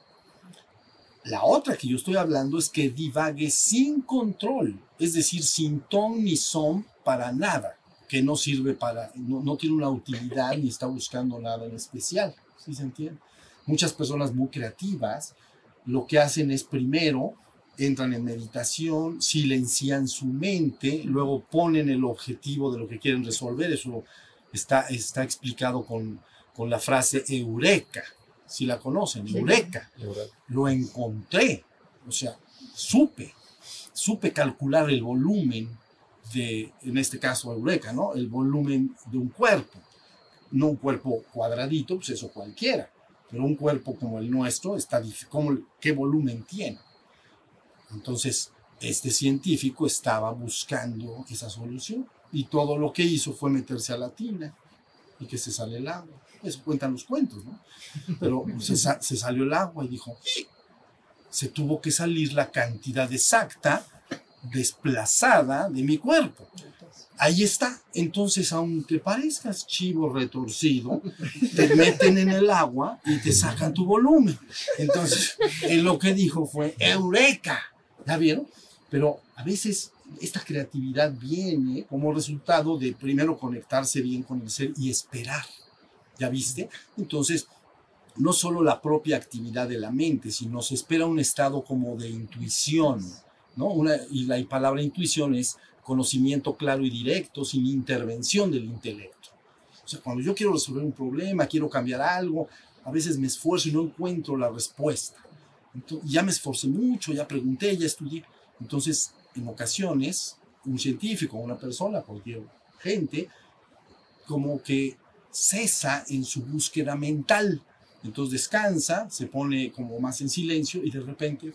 La otra que yo estoy hablando es que divague sin control, es decir, sin ton ni son para nada, que no sirve para, no, no tiene una utilidad ni está buscando nada en especial, ¿sí se entiende? Muchas personas muy creativas lo que hacen es primero entran en meditación, silencian su mente, luego ponen el objetivo de lo que quieren resolver, eso está, está explicado con, con la frase eureka, si la conocen, eureka. Lo encontré, o sea, supe, supe calcular el volumen de, en este caso, Eureka, ¿no? El volumen de un cuerpo, no un cuerpo cuadradito, pues eso cualquiera, pero un cuerpo como el nuestro, está, ¿cómo- ¿qué volumen tiene? Entonces, este científico estaba buscando esa solución y todo lo que hizo fue meterse a la tina y que se sale el agua. Eso cuentan los cuentos, ¿no? Pero se, se salió el agua y dijo, se tuvo que salir la cantidad exacta desplazada de mi cuerpo. Ahí está. Entonces, aunque parezcas chivo retorcido, te meten en el agua y te sacan tu volumen. Entonces, él lo que dijo fue, ¡Eureka! ¿Ya vieron? Pero a veces esta creatividad viene como resultado de primero conectarse bien con el ser y esperar. ¿Ya viste? Entonces, no solo la propia actividad de la mente, sino se espera un estado como de intuición, ¿no? Una, y la palabra intuición es conocimiento claro y directo, sin intervención del intelecto. O sea, cuando yo quiero resolver un problema, quiero cambiar algo, a veces me esfuerzo y no encuentro la respuesta. Ya me esforcé mucho, ya pregunté, ya estudié. Entonces, en ocasiones, un científico, una persona, cualquier gente, como que cesa en su búsqueda mental. Entonces descansa, se pone como más en silencio y de repente.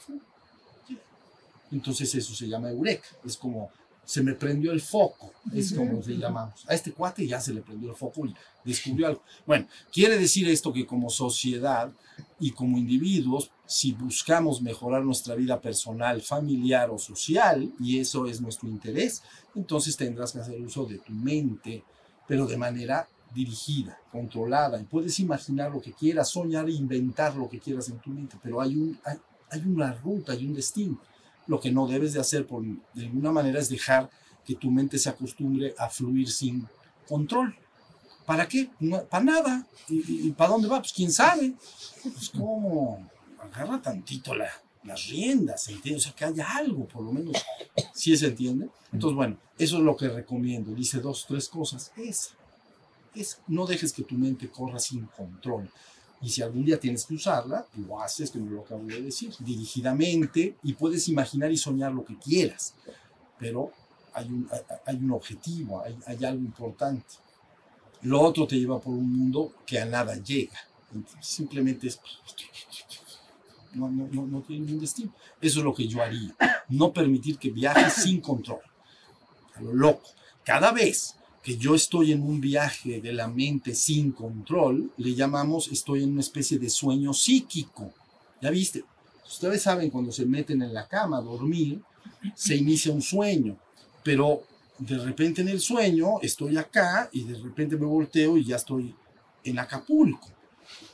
Entonces eso se llama eureka. Es como se me prendió el foco, es como le llamamos. A este cuate ya se le prendió el foco y descubrió algo. Bueno, quiere decir esto que como sociedad y como individuos, si buscamos mejorar nuestra vida personal, familiar o social, y eso es nuestro interés, entonces tendrás que hacer uso de tu mente, pero de manera dirigida, controlada, y puedes imaginar lo que quieras, soñar e inventar lo que quieras en tu mente, pero hay, un, hay, hay una ruta, hay un destino. Lo que no debes de hacer por, de alguna manera es dejar que tu mente se acostumbre a fluir sin control. ¿Para qué? No, para nada. ¿Y, y, y para dónde va? Pues quién sabe. Pues cómo agarra tantito la, las riendas, ¿entiendes? O sea, que haya algo, por lo menos. ¿Sí se entiende? Entonces, bueno, eso es lo que recomiendo. Dice dos, tres cosas. Esa. Esa. No dejes que tu mente corra sin control. Y si algún día tienes que usarla, lo haces, como lo acabo de decir, dirigidamente, y puedes imaginar y soñar lo que quieras. Pero hay un, hay un objetivo, hay, hay algo importante. Lo otro te lleva por un mundo que a nada llega. Simplemente es... No, no, no, no tiene ningún destino. Eso es lo que yo haría. No permitir que viajes sin control. A lo loco. Cada vez que yo estoy en un viaje de la mente sin control, le llamamos, estoy en una especie de sueño psíquico. ¿Ya viste? Ustedes saben, cuando se meten en la cama a dormir, se inicia un sueño, pero de repente en el sueño estoy acá y de repente me volteo y ya estoy en Acapulco.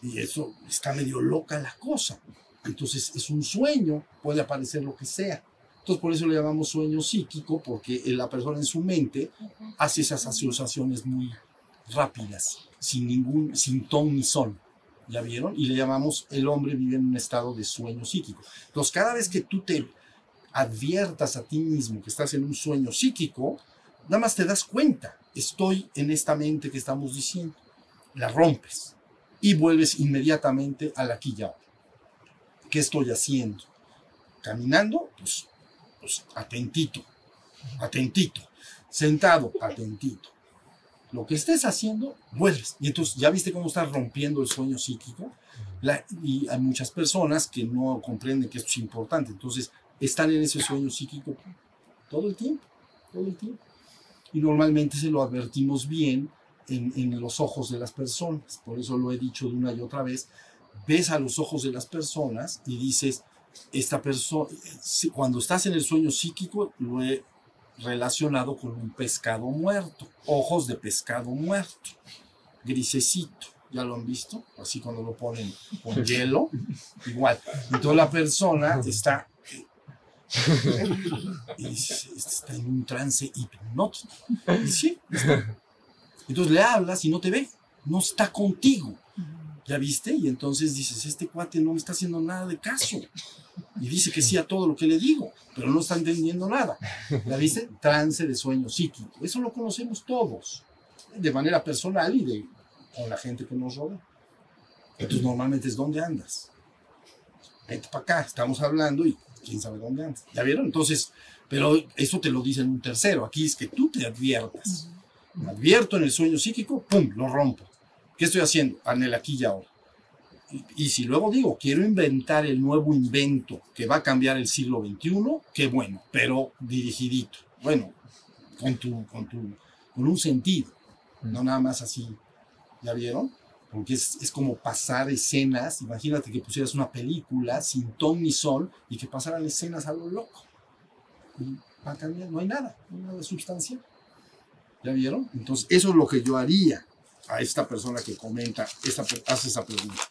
Y eso está medio loca la cosa. Entonces es un sueño, puede aparecer lo que sea. Entonces por eso le llamamos sueño psíquico, porque la persona en su mente hace esas asociaciones muy rápidas, sin ningún, sin ton ni son. ¿Ya vieron? Y le llamamos el hombre vive en un estado de sueño psíquico. Entonces cada vez que tú te adviertas a ti mismo que estás en un sueño psíquico, nada más te das cuenta, estoy en esta mente que estamos diciendo, la rompes y vuelves inmediatamente al aquí y ahora. ¿Qué estoy haciendo? Caminando, pues, pues atentito, atentito. Sentado, atentito. Lo que estés haciendo, vuelves. Y entonces, ¿ya viste cómo estás rompiendo el sueño psíquico? Y hay muchas personas que no comprenden que esto es importante, entonces están en ese sueño psíquico todo el tiempo, todo el tiempo. Y normalmente se lo advertimos bien en, en los ojos de las personas, por eso lo he dicho de una y otra vez, ves a los ojos de las personas y dices, esta persona, cuando estás en el sueño psíquico, lo he relacionado con un pescado muerto, ojos de pescado muerto, grisecito, ¿ya lo han visto? Así cuando lo ponen con hielo, igual. Entonces la persona está, dice, está en un trance hipnótico. Y sí, está. Entonces le hablas y no te ve, no está contigo. ¿Ya viste? Y entonces dices, este cuate no me está haciendo nada de caso. Y dice que sí a todo lo que le digo, pero no está entendiendo nada. ¿Ya viste? Trance de sueño psíquico. Eso lo conocemos todos, de manera personal y de, con la gente que nos rodea. Entonces normalmente es dónde andas. Vete para acá, estamos hablando y quién sabe dónde andas. ¿Ya vieron? Entonces, pero eso te lo dicen un tercero. Aquí es que tú te adviertas. Me advierto en el sueño psíquico, ¡pum! Lo rompo. ¿Qué estoy haciendo? En el aquí y ahora. Y, y si luego digo, quiero inventar el nuevo invento que va a cambiar el siglo XXI, qué bueno, pero dirigidito. Bueno, con, tu, con, tu, con un sentido, no nada más así. ¿Ya vieron? Porque es, es como pasar escenas. Imagínate que pusieras una película sin ton ni sol y que pasaran escenas a lo loco. Y va a cambiar, no hay nada, no hay nada sustancial. ¿Ya vieron? Entonces, eso es lo que yo haría a esta persona que comenta, esta, hace esa pregunta.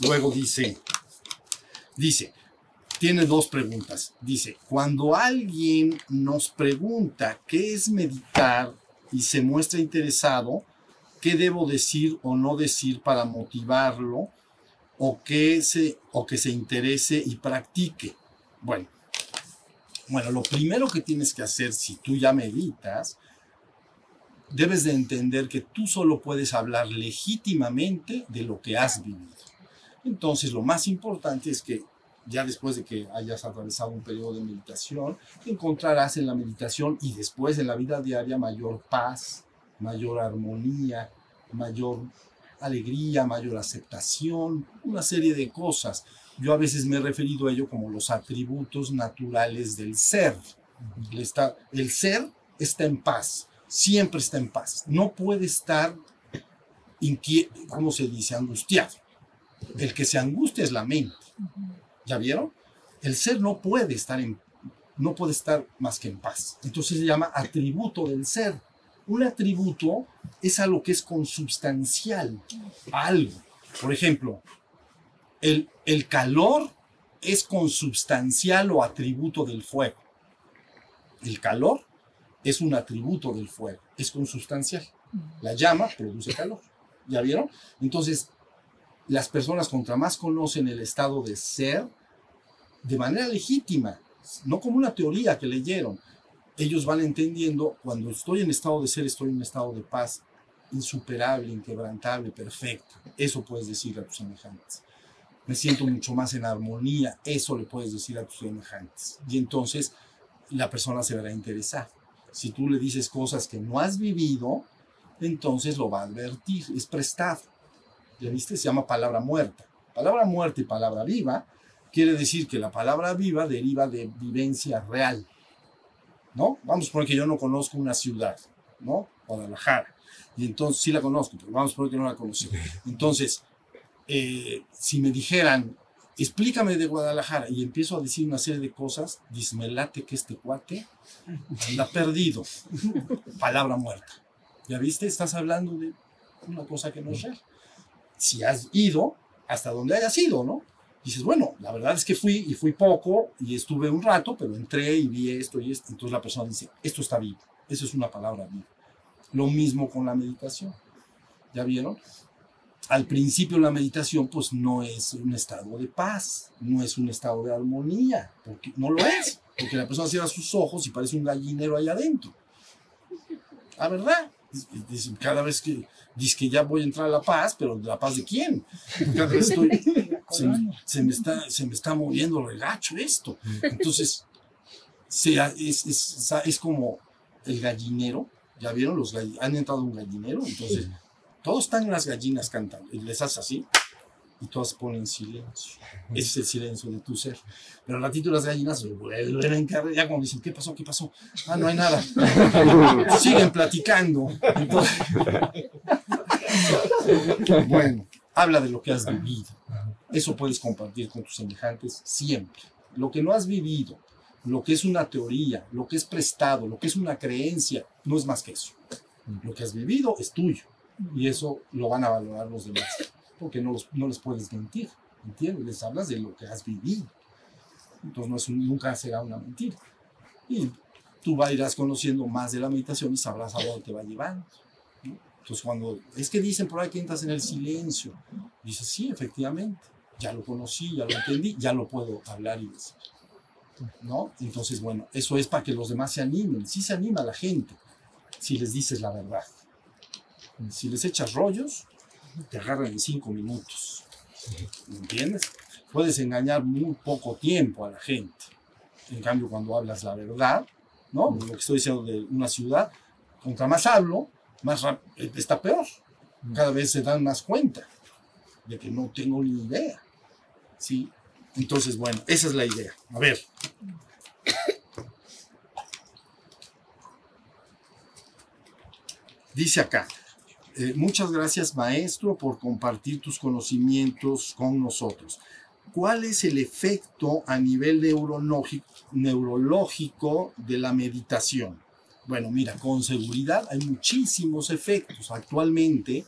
Luego dice, dice, tiene dos preguntas. Dice, cuando alguien nos pregunta qué es meditar y se muestra interesado, ¿qué debo decir o no decir para motivarlo o que se, o que se interese y practique? Bueno, bueno, lo primero que tienes que hacer si tú ya meditas, debes de entender que tú solo puedes hablar legítimamente de lo que has vivido. Entonces, lo más importante es que ya después de que hayas atravesado un periodo de meditación, encontrarás en la meditación y después en la vida diaria mayor paz, mayor armonía, mayor alegría, mayor aceptación, una serie de cosas. Yo a veces me he referido a ello como los atributos naturales del ser. El, está, el ser está en paz, siempre está en paz. No puede estar, ¿cómo se dice?, angustiado. El que se angustia es la mente. ¿Ya vieron? El ser no puede estar en, no puede estar más que en paz. Entonces se llama atributo del ser. Un atributo es algo que es consubstancial, algo. Por ejemplo, el, el calor es consubstancial o atributo del fuego. El calor es un atributo del fuego, es consubstancial. La llama produce calor. ¿Ya vieron? Entonces, las personas contra más conocen el estado de ser, de manera legítima, no como una teoría que leyeron, ellos van entendiendo, cuando estoy en estado de ser, estoy en un estado de paz insuperable, inquebrantable, perfecto. Eso puedes decir a tus semejantes. Me siento mucho más en armonía, eso le puedes decir a tus semejantes. Y entonces la persona se verá interesada. Si tú le dices cosas que no has vivido, entonces lo va a advertir, es prestado. ¿Ya viste? Se llama palabra muerta. Palabra muerta y palabra viva quiere decir que la palabra viva deriva de vivencia real. ¿No? Vamos a poner que yo no conozco una ciudad, ¿no? Guadalajara. Y entonces sí la conozco, pero vamos a poner que no la conocí. Entonces, eh, si me dijeran, explícame de Guadalajara, y empiezo a decir una serie de cosas, dice, me late que este cuate anda perdido. Palabra muerta. ¿Ya viste? Estás hablando de una cosa que no es real. Si has ido, hasta donde hayas ido, ¿no? Dices, bueno, la verdad es que fui y fui poco y estuve un rato, pero entré y vi esto y esto. Entonces la persona dice, esto está vivo. Eso es una palabra viva. Lo mismo con la meditación. ¿Ya vieron? Al principio la meditación pues no es un estado de paz, no es un estado de armonía, porque no lo es, porque la persona cierra sus ojos y parece un gallinero allá adentro. La verdad, cada vez que dice que ya voy a entrar a la paz, pero ¿la paz de quién? Cada vez estoy, se, me- se me está, se me está moviendo regacho esto. Entonces, se, es, es, es como el gallinero, ¿ya vieron? Los gall- han entrado un gallinero, entonces todos están las gallinas cantando, y les haces así, y todas ponen silencio. Ese es el silencio de tu ser. Pero al ratito las gallinas vuelven a encargar, ya cuando dicen, ¿qué pasó? ¿Qué pasó? Ah, no hay nada. Siguen platicando. Entonces, bueno, habla de lo que has vivido. Eso puedes compartir con tus semejantes siempre. Lo que no has vivido, lo que es una teoría, lo que es prestado, lo que es una creencia, no es más que eso. Lo que has vivido es tuyo. Y eso lo van a valorar los demás. Porque no, los- no les puedes mentir. ¿Entiendes? Les hablas de lo que has vivido. Entonces no es un- nunca será una mentira. Y tú irás conociendo más de la meditación y sabrás a dónde te va llevando. ¿no? Entonces cuando es que dicen por ahí que entras en el silencio, dices, sí, efectivamente, ya lo conocí, ya lo entendí, ya lo puedo hablar y decir. ¿No? Entonces, bueno, eso es para que los demás se animen. Sí se anima la gente si les dices la verdad. Si les echas rollos, te agarran en cinco minutos. ¿Me entiendes? Puedes engañar muy poco tiempo a la gente. En cambio, cuando hablas la verdad, ¿no? Lo que estoy diciendo de una ciudad, contra más hablo, más está peor. Cada vez se dan más cuenta de que no tengo ni idea. ¿Sí? Entonces, bueno, esa es la idea. A ver. Dice acá, eh, muchas gracias maestro por compartir tus conocimientos con nosotros. ¿Cuál es el efecto a nivel neurológico, de la meditación? Bueno, mira, con seguridad hay muchísimos efectos actualmente.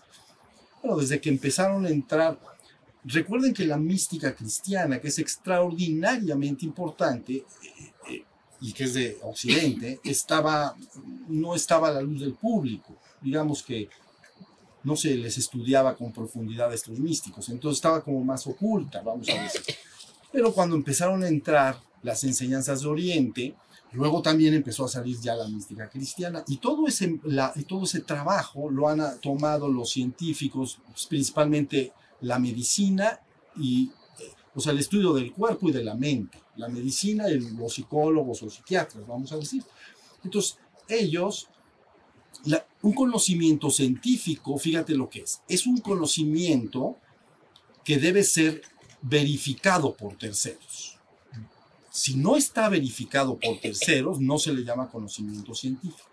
Bueno, desde que empezaron a entrar, recuerden que la mística cristiana, que es extraordinariamente importante eh, eh, y que es de Occidente, estaba, no estaba a la luz del público. Digamos que no se les estudiaba con profundidad a estos místicos, entonces estaba como más oculta, vamos a decir. Pero cuando empezaron a entrar las enseñanzas de Oriente, luego también empezó a salir ya la mística cristiana y todo ese, todo ese trabajo lo han ah, tomado los científicos, pues, principalmente la medicina y, eh, o sea, el estudio del cuerpo y de la mente, la medicina y los psicólogos o psiquiatras, vamos a decir. Entonces, ellos la- un conocimiento científico, fíjate lo que es, es un conocimiento que debe ser verificado por terceros. Si no está verificado por terceros, no se le llama conocimiento científico.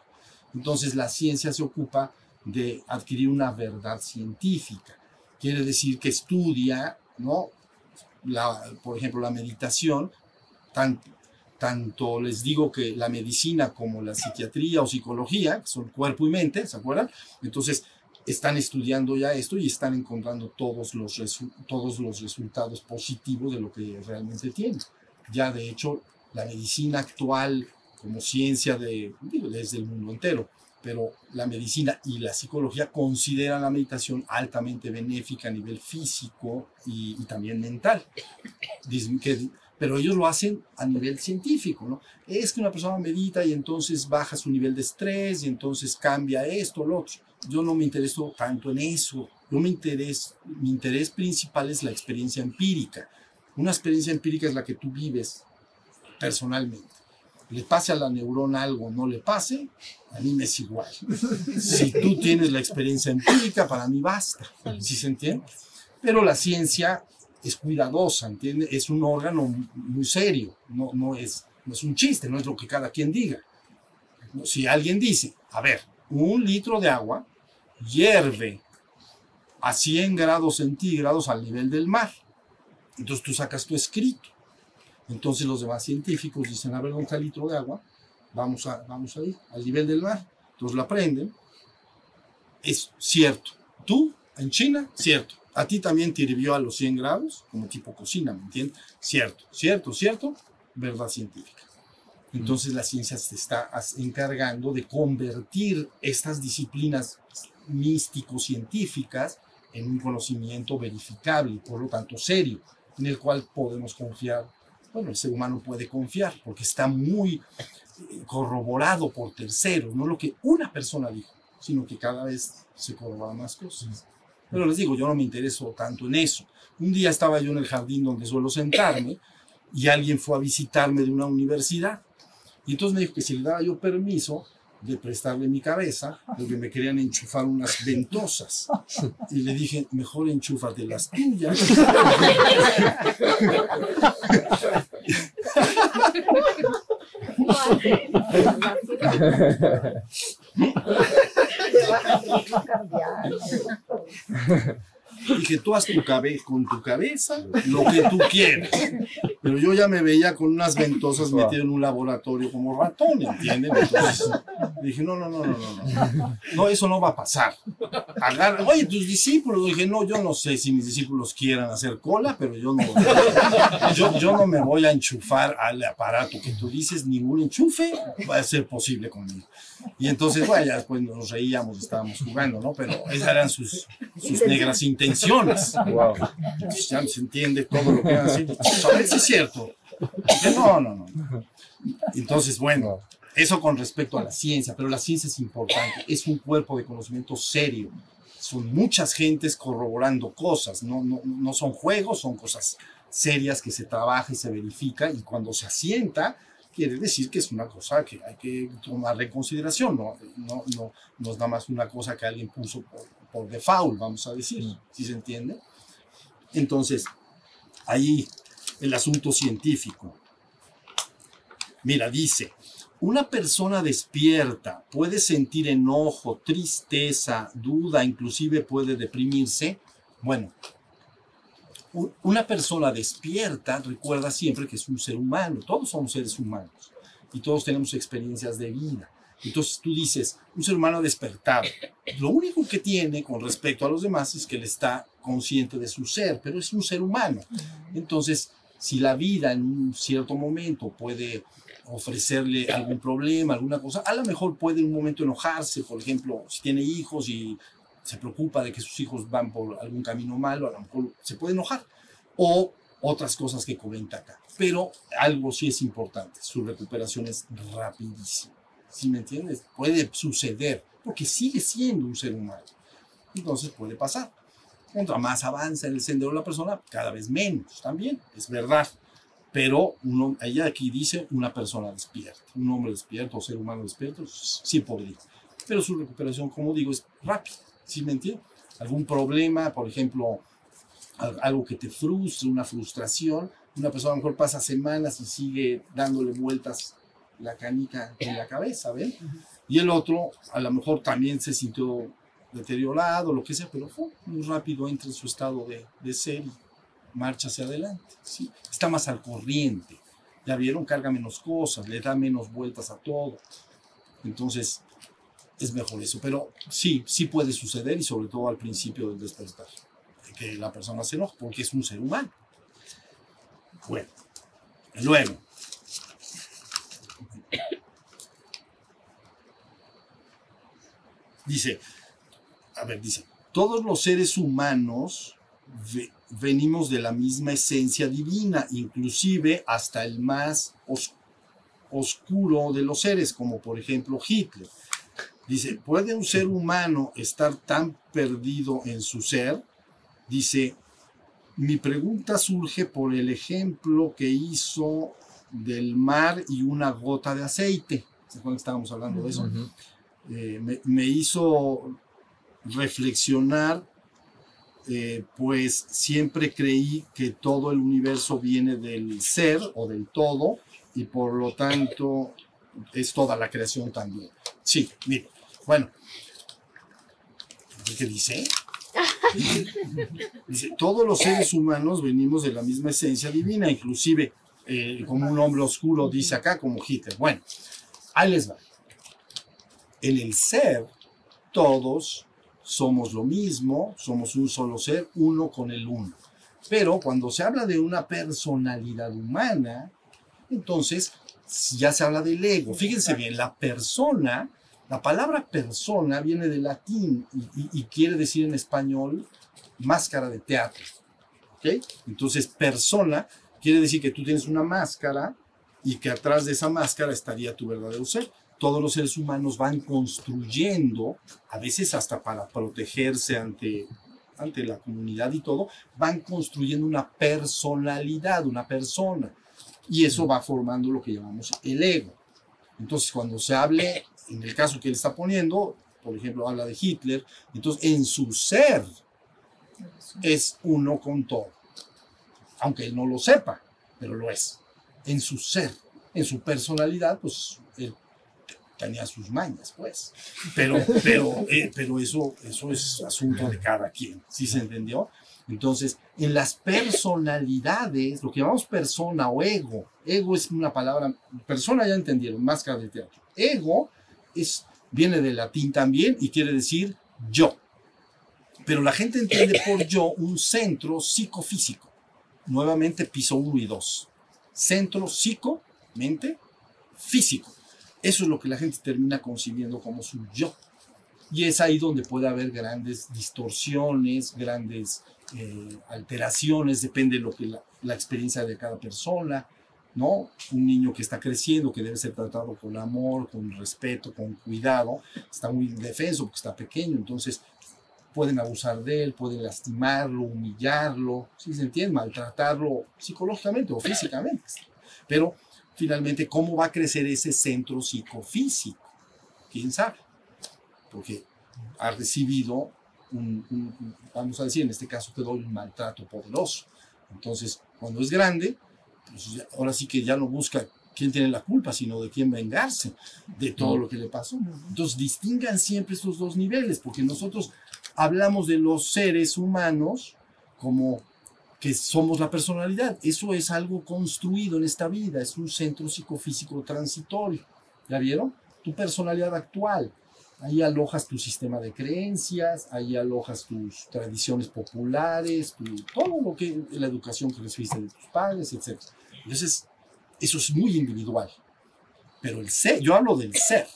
Entonces la ciencia se ocupa de adquirir una verdad científica. Quiere decir que estudia, ¿no? La, por ejemplo, la meditación, tan, tanto les digo que la medicina como la psiquiatría o psicología, son cuerpo y mente, ¿se acuerdan? Entonces, están estudiando ya esto y están encontrando todos los, resu- todos los resultados positivos de lo que realmente tienen. Ya de hecho, la medicina actual como ciencia de, digo, desde el mundo entero, pero la medicina y la psicología consideran la meditación altamente benéfica a nivel físico y, y también mental. Dicen que pero ellos lo hacen a nivel científico, ¿no? Es que una persona medita y entonces baja su nivel de estrés y entonces cambia esto, lo otro. Yo no me intereso tanto en eso. Yo me interés, mi interés principal es la experiencia empírica. Una experiencia empírica es la que tú vives personalmente. Le pase a la neurona algo, no le pase, a mí me es igual. Si tú tienes la experiencia empírica, para mí basta. ¿Sí se entiende? Pero la ciencia es cuidadosa, ¿entiende? Es un órgano muy serio, no, no, es, no es un chiste, no es lo que cada quien diga. Si alguien dice, a ver, un litro de agua hierve a 100 grados centígrados al nivel del mar, entonces tú sacas tu escrito. Entonces los demás científicos dicen, a ver, ¿dónde está litro de agua? Vamos a, vamos a ir al nivel del mar. Entonces lo aprenden. Es cierto. Tú, en China, cierto. A ti también te hirvió a los 100 grados, como tipo cocina, ¿me entiendes? Cierto, cierto, cierto, verdad científica. Entonces la ciencia se está encargando de convertir estas disciplinas místico-científicas en un conocimiento verificable y por lo tanto serio, en el cual podemos confiar. Bueno, el ser humano puede confiar porque está muy eh, corroborado por terceros, no lo que una persona dijo, sino que cada vez se corroboran más cosas. Pero les digo, yo no me intereso tanto en eso. Un día estaba yo en el jardín donde suelo sentarme y alguien fue a visitarme de una universidad. Y entonces me dijo que si le daba yo permiso, de prestarle mi cabeza porque me querían enchufar unas ventosas. Y le dije, mejor enchúfate las tuyas. Dije, tú haz tu cabeza con tu cabeza lo que tú quieras. Pero yo ya me veía con unas ventosas metido en un laboratorio como ratón, ¿entienden? Entonces dije, no, no, no, no, no, no. No, eso no va a pasar. Agarra, oye, tus discípulos. Dije, no, yo no sé si mis discípulos quieran hacer cola, pero yo no, yo, yo no me voy a enchufar al aparato que tú dices, ningún enchufe va a ser posible conmigo. Y entonces, bueno, ya después nos reíamos, estábamos jugando, ¿no? Pero esas eran sus, sus negras intenciones. Wow. Entonces ya se entiende todo lo que van a decir. A ver si cierto. No, no, no. Entonces, bueno, eso con respecto a la ciencia, pero la ciencia es importante, es un cuerpo de conocimiento serio. Son muchas gentes corroborando cosas, no, no, no son juegos, son cosas serias que se trabaja y se verifica y cuando se asienta, quiere decir que es una cosa que hay que tomar en consideración, no, no, no, no es nada más una cosa que alguien puso por, por default, vamos a decir, si se entiende? Entonces, ahí el asunto científico. Mira, dice, una persona despierta puede sentir enojo, tristeza, duda, inclusive puede deprimirse. Bueno, una persona despierta recuerda siempre que es un ser humano, todos somos seres humanos y todos tenemos experiencias de vida. Entonces tú dices, un ser humano despertado. Lo único que tiene con respecto a los demás es que él está consciente de su ser, pero es un ser humano. Entonces, si la vida en un cierto momento puede ofrecerle algún problema, alguna cosa, a lo mejor puede en un momento enojarse, por ejemplo, si tiene hijos y se preocupa de que sus hijos van por algún camino malo, a lo mejor se puede enojar. O otras cosas que comenta acá. Pero algo sí es importante, su recuperación es rapidísima. ¿Sí me entiendes? Puede suceder, porque sigue siendo un ser humano. Entonces puede pasar. Contra más avanza en el sendero la persona, cada vez menos también, es verdad. Pero uno, ella aquí dice una persona despierta, un hombre despierto o ser humano despierto, sí podría. Pero su recuperación, como digo, es rápida. ¿Sí me entiendes? Algún problema, por ejemplo, al- algo que te frustre, una frustración, una persona a lo mejor pasa semanas y sigue dándole vueltas la canica en la cabeza, ¿ven? Y el otro a lo mejor también se sintió deteriorado, lo que sea, pero muy rápido entra en su estado de, de ser y marcha hacia adelante. Está más al corriente, ya vieron, carga menos cosas, le da menos vueltas a todo. Entonces, es mejor eso, pero sí, sí puede suceder y sobre todo al principio del despertar, que la persona se enoja porque es un ser humano. Bueno, luego, dice, a ver, dice, todos los seres humanos ve- venimos de la misma esencia divina, inclusive hasta el más os- oscuro de los seres, como por ejemplo Hitler. Dice, ¿puede un ser humano estar tan perdido en su ser? Dice, mi pregunta surge por el ejemplo que hizo del mar y una gota de aceite. ¿Se acuerdan que estábamos hablando de eso? Eh, me, me hizo reflexionar, eh, pues siempre creí que todo el universo viene del ser o del todo y por lo tanto es toda la creación también. Sí, mire, bueno, ¿qué dice? Dice, todos los seres humanos venimos de la misma esencia divina, inclusive eh, como un hombre oscuro dice acá, como Hitler. Bueno, ahí les va. En el ser, todos somos lo mismo, somos un solo ser, uno con el uno. Pero cuando se habla de una personalidad humana, entonces ya se habla del ego. Fíjense bien, la persona, la palabra persona viene del latín y, y- quiere decir en español máscara de teatro. ¿ok? Entonces, persona quiere decir que tú tienes una máscara y que atrás de esa máscara estaría tu verdadero ser. Todos los seres humanos van construyendo, a veces hasta para protegerse ante, ante la comunidad y todo, van construyendo una personalidad, una persona. Y eso va formando lo que llamamos el ego. Entonces, cuando se hable en el caso que él está poniendo, por ejemplo, habla de Hitler, entonces en su ser es uno con todo. Aunque él no lo sepa, pero lo es. En su ser, en su personalidad, pues tenía sus mañas, pues. Pero, pero, eh, pero eso, eso es asunto de cada quien, ¿sí se entendió? Entonces, en las personalidades, lo que llamamos persona o ego, ego es una palabra, persona ya entendieron, máscara de teatro. Ego es, viene del latín también y quiere decir yo. Pero la gente entiende por yo un centro psicofísico. Nuevamente piso 1 y 2. Centro psico, mente, físico. Eso es lo que la gente termina concibiendo como su yo. Y es ahí donde puede haber grandes distorsiones, grandes eh, alteraciones, depende de lo que la, experiencia de cada persona, ¿no? Un niño que está creciendo, que debe ser tratado con amor, con respeto, con cuidado, está muy indefenso porque está pequeño, entonces pueden abusar de él, pueden lastimarlo, humillarlo, si se entiende, maltratarlo psicológicamente o físicamente. Pero finalmente, ¿cómo va a crecer ese centro psicofísico? ¿Quién sabe? Porque ha recibido un, un- vamos a decir, en este caso quedó un maltrato poderoso. Entonces, cuando es grande, pues ya- ahora sí que ya no busca quién tiene la culpa, sino de quién vengarse de todo lo que le pasó. Entonces, distingan siempre estos dos niveles, porque nosotros hablamos de los seres humanos como que somos la personalidad. Eso es algo construido en esta vida, es un centro psicofísico transitorio. ¿Ya vieron? Tu personalidad actual. Ahí alojas tu sistema de creencias, ahí alojas tus tradiciones populares, tu- todo lo que la educación que recibiste de tus padres, etc. Entonces, eso es muy individual. Pero el ser, yo hablo del ser.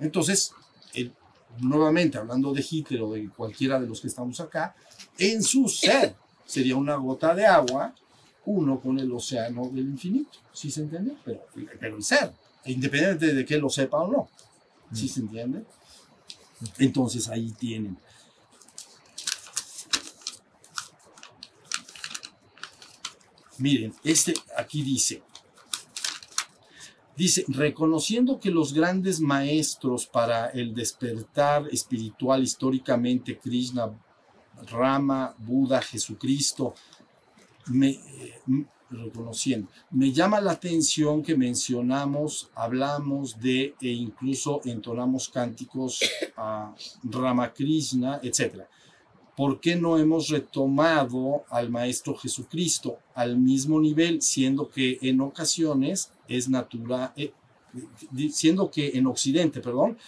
Entonces, el- nuevamente hablando de Hitler o de cualquiera de los que estamos acá, en su ser sería una gota de agua, uno con el océano del infinito. ¿Sí se entiende? Pero, pero el ser, independientemente de que lo sepa o no. ¿Sí se entiende? Entonces ahí tienen. Miren, este aquí dice, dice, reconociendo que los grandes maestros para el despertar espiritual históricamente, Krishna, Rama, Buda, Jesucristo, me, eh, reconociendo, me llama la atención que mencionamos, hablamos de e incluso entonamos cánticos a Ramakrishna, etc. ¿Por qué no hemos retomado al Maestro Jesucristo al mismo nivel, siendo que en ocasiones es natural, eh, siendo que en Occidente, perdón,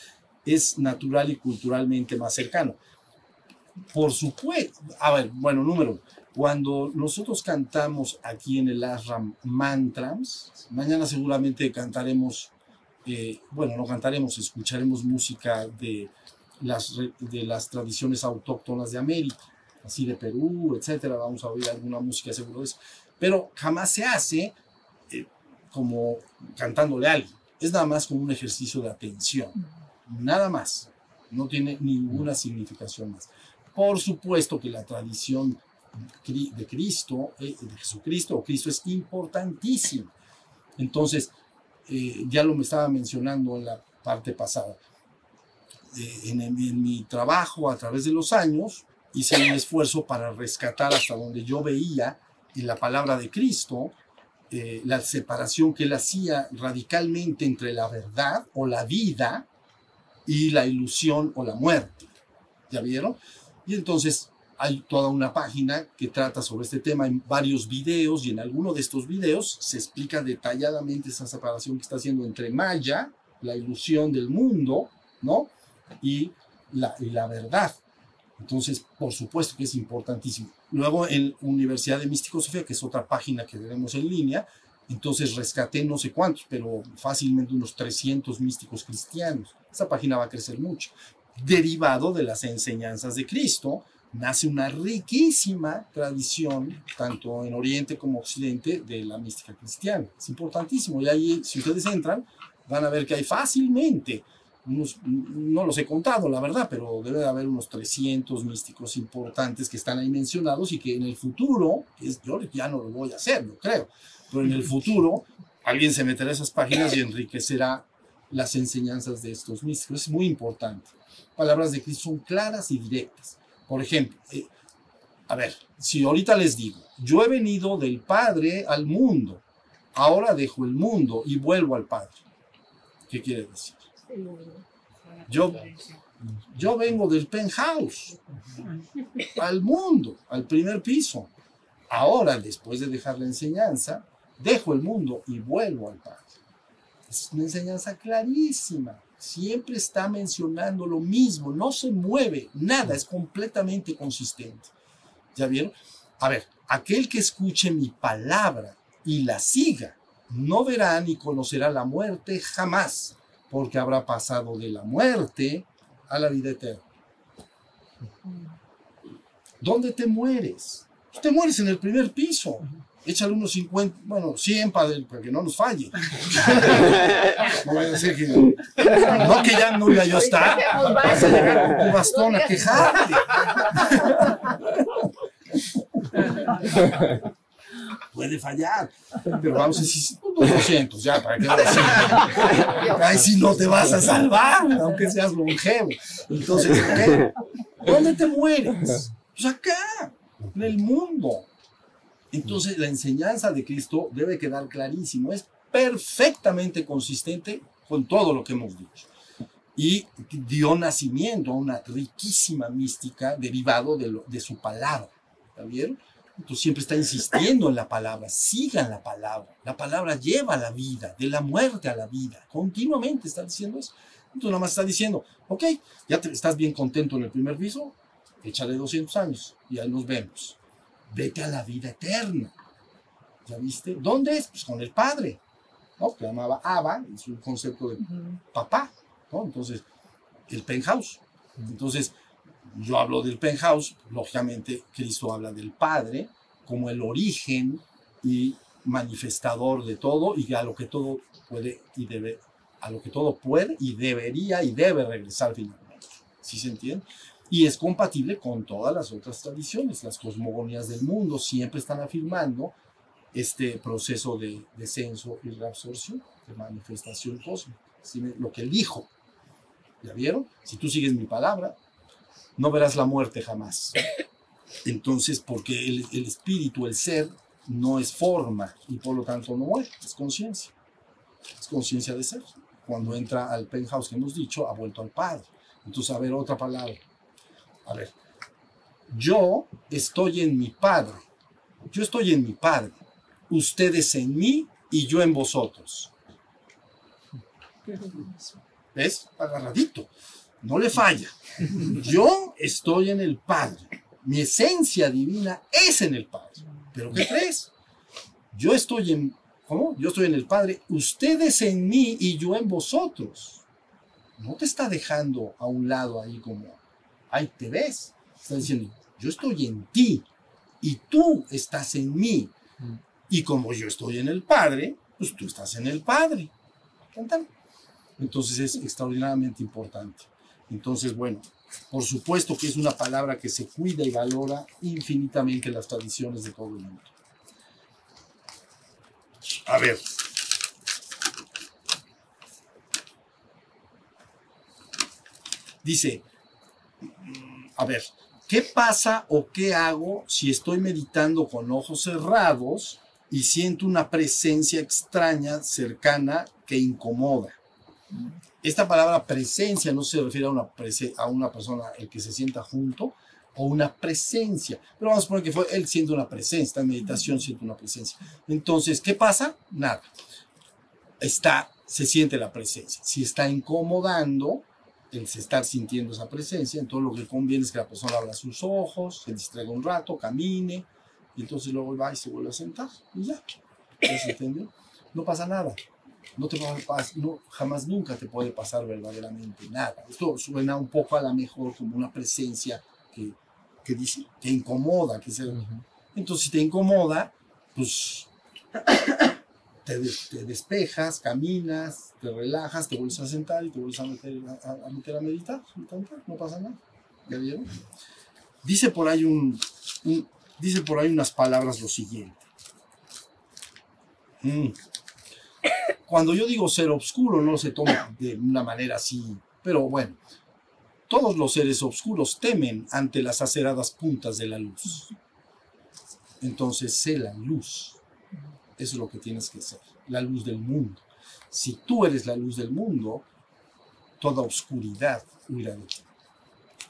es natural y culturalmente más cercano? Por supuesto, a ver, bueno, número cuando nosotros cantamos aquí en el ashram mantras, mañana seguramente cantaremos, eh, bueno, no cantaremos, escucharemos música de las, de las tradiciones autóctonas de América, así de Perú, etcétera. Vamos a oír alguna música seguro de eso. Pero jamás se hace eh, como cantándole a alguien. Es nada más como un ejercicio de atención. Nada más. No tiene ninguna significación más. Por supuesto que la tradición de Cristo, eh, de Jesucristo o Cristo es importantísima. Entonces, eh, ya lo me estaba mencionando en la parte pasada. Eh, en, en mi trabajo a través de los años hice un esfuerzo para rescatar hasta donde yo veía en la palabra de Cristo eh, la separación que él hacía radicalmente entre la verdad o la vida y la ilusión o la muerte. ¿Ya vieron? Y entonces hay toda una página que trata sobre este tema en varios videos y en alguno de estos videos se explica detalladamente esa separación que está haciendo entre Maya, la ilusión del mundo, ¿no? Y la, verdad. Entonces, por supuesto que es importantísimo. Luego en Universidad de Místico Sofía, que es otra página que tenemos en línea, entonces rescaté no sé cuántos, pero fácilmente unos 300 místicos cristianos. Esa página va a crecer mucho. Derivado de las enseñanzas de Cristo, nace una riquísima tradición, tanto en Oriente como Occidente, de la mística cristiana. Es importantísimo. Y ahí, si ustedes entran, van a ver que hay fácilmente no los he contado, la verdad, pero debe de haber unos 300 místicos importantes que están ahí mencionados y que en el futuro, es, yo ya no lo voy a hacer, no creo, pero en el futuro alguien se meterá a esas páginas y enriquecerá las enseñanzas de estos místicos. Es muy importante. Palabras de Cristo son claras y directas. Por ejemplo, eh, a ver, si ahorita les digo, yo he venido del Padre al mundo, ahora dejo el mundo y vuelvo al Padre. ¿Qué quiere decir? Yo, yo vengo del penthouse al mundo, al primer piso. Ahora, después de dejar la enseñanza, dejo el mundo y vuelvo al Padre. Es una enseñanza clarísima. Siempre está mencionando lo mismo, no se mueve, nada, es completamente consistente. ¿Ya vieron? A ver, aquel que escuche mi palabra y la siga, no verá ni conocerá la muerte jamás, porque habrá pasado de la muerte a la vida eterna. ¿Dónde te mueres? Te mueres en el primer piso. Échale unos 50, bueno, 100 para, para que no nos falle. No vaya a ser que. No, que ya no ya yo está. Vas a llegar con tu bastón a quejarte. Puede fallar, pero vamos a decir 200, ya, para que no Ay, si no te vas a salvar, aunque seas longevo. Entonces, ¿qué? ¿dónde te mueres? Pues acá, en el mundo. Entonces, la enseñanza de Cristo debe quedar clarísimo, es perfectamente consistente con todo lo que hemos dicho. Y dio nacimiento a una riquísima mística derivado de, lo- de su palabra. ¿Está bien? Entonces siempre está insistiendo en la palabra, sigan la palabra. La palabra lleva a la vida, de la muerte a la vida. Continuamente está diciendo eso. Entonces nada más está diciendo, ok, ya te- estás bien contento en el primer piso, échale 200 años y ahí nos vemos. Vete a la vida eterna. ¿Ya viste? ¿Dónde es? Pues con el Padre. ¿no? Que llamaba Abba, es un concepto de papá. ¿no? Entonces, el penthouse. Entonces, yo hablo del penthouse, lógicamente Cristo habla del Padre como el origen y manifestador de todo y a lo que todo puede y debe, a lo que todo puede y debería y debe regresar finalmente. ¿Sí se entiende? Y es compatible con todas las otras tradiciones. Las cosmogonías del mundo siempre están afirmando este proceso de descenso y reabsorción, de manifestación cósmica. ¿Sí me- Lo que él dijo. ¿Ya vieron? Si tú sigues mi palabra, no verás la muerte jamás. Entonces, porque el, el espíritu, el ser, no es forma y por lo tanto no muere, es conciencia. Es conciencia de ser. Cuando entra al penthouse que hemos dicho, ha vuelto al Padre. Entonces, a ver, otra palabra. A ver, yo estoy en mi Padre. Yo estoy en mi Padre. Ustedes en mí y yo en vosotros. ¿Ves? Agarradito. No le falla. Yo estoy en el Padre. Mi esencia divina es en el Padre. ¿Pero qué crees? Yo estoy en... ¿Cómo? Yo estoy en el Padre. Ustedes en mí y yo en vosotros. No te está dejando a un lado ahí como... Ahí te ves. Está diciendo, yo estoy en ti y tú estás en mí. Y como yo estoy en el Padre, pues tú estás en el Padre. ¿Tan, tan? Entonces es extraordinariamente importante. Entonces, bueno, por supuesto que es una palabra que se cuida y valora infinitamente en las tradiciones de todo el mundo. A ver. Dice, mm, a ver, ¿qué pasa o qué hago si estoy meditando con ojos cerrados y siento una presencia extraña, cercana, que incomoda? Esta palabra presencia no se refiere a una, a una persona, el que se sienta junto, o una presencia. Pero vamos a poner que fue, él siente una presencia, está en meditación, siente una presencia. Entonces, ¿qué pasa? Nada. Está, se siente la presencia. Si está incomodando, el se estar sintiendo esa presencia, entonces lo que conviene es que la persona abra sus ojos, se distraiga un rato, camine, y entonces luego va y se vuelve a sentar, y ya. ¿Ya se entendió? No pasa nada. No te va a pas- no, jamás nunca te puede pasar verdaderamente nada. Esto suena un poco a la mejor como una presencia que, que dice, que incomoda, que se, entonces, si te incomoda, pues te, te despejas, caminas, te relajas, te vuelves a sentar y te vuelves a meter a, meter a meditar. No pasa nada. ¿Ya vieron? Dice por ahí un- dice por ahí unas palabras lo siguiente. Mm. cuando yo digo ser oscuro, no se toma de una manera así, pero bueno, todos los seres oscuros temen ante las aceradas puntas de la luz. Entonces, sé la luz. Eso es lo que tienes que ser, la luz del mundo. Si tú eres la luz del mundo, toda oscuridad huirá de ti.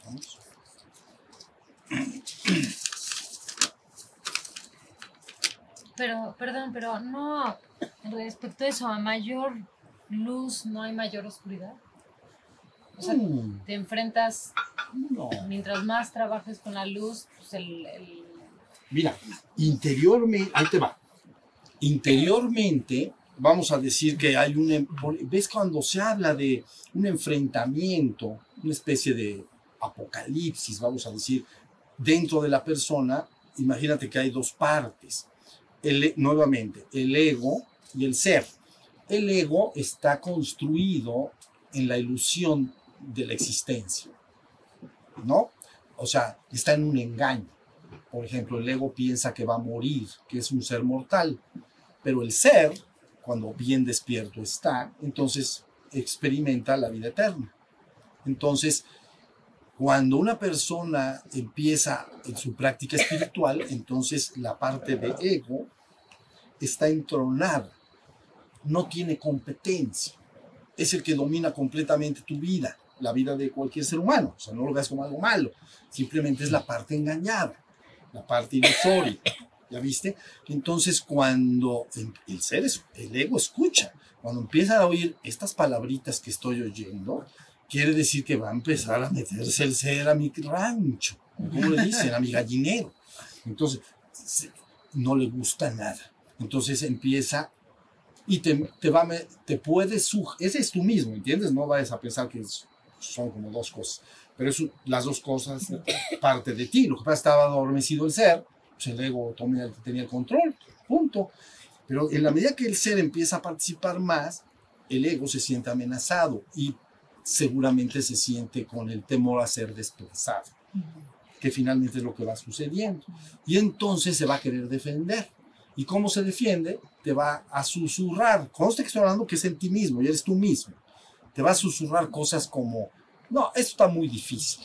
¿Vamos? Pero, perdón, pero no, respecto a eso, a mayor luz no hay mayor oscuridad. O sea, Mm, te enfrentas, no. mientras más trabajes con la luz, pues el, el- Mira, interiormente, ahí te va. Interiormente, vamos a decir que hay un. em- ¿Ves cuando se habla de un enfrentamiento, una especie de apocalipsis, vamos a decir, dentro de la persona? Imagínate que hay dos partes. El, e- nuevamente, el ego y el ser. El ego está construido en la ilusión de la existencia, ¿no? O sea, está en un engaño. Por ejemplo, el ego piensa que va a morir, que es un ser mortal, pero el ser, cuando bien despierto está, entonces experimenta la vida eterna. Entonces, cuando una persona empieza en su práctica espiritual, entonces la parte de ego está entronada, no tiene competencia, es el que domina completamente tu vida, la vida de cualquier ser humano. O sea, no lo veas como algo malo, simplemente es la parte engañada la parte ilusoria. ¿Ya viste? Entonces, cuando el ser, es- el ego escucha, cuando empieza a oír estas palabritas que estoy oyendo, quiere decir que va a empezar a meterse el ser a mi rancho, como le dicen, a mi gallinero. Entonces, no le gusta nada. Entonces empieza y te, te va te puede sugerir, ese es tú mismo, ¿entiendes? No vayas a pensar que son como dos cosas, pero es las dos cosas parte de ti. Lo que pasa estaba adormecido el ser, pues el ego el- tenía el control, punto. Pero en la medida que el ser empieza a participar más, el ego se siente amenazado y seguramente se siente con el temor a ser desplazado, que finalmente es lo que va sucediendo. Y entonces se va a querer defender. ¿Y cómo se defiende? Te va a susurrar. Conste que estoy hablando que es en ti mismo y eres tú mismo. Te va a susurrar cosas como, no, esto está muy difícil.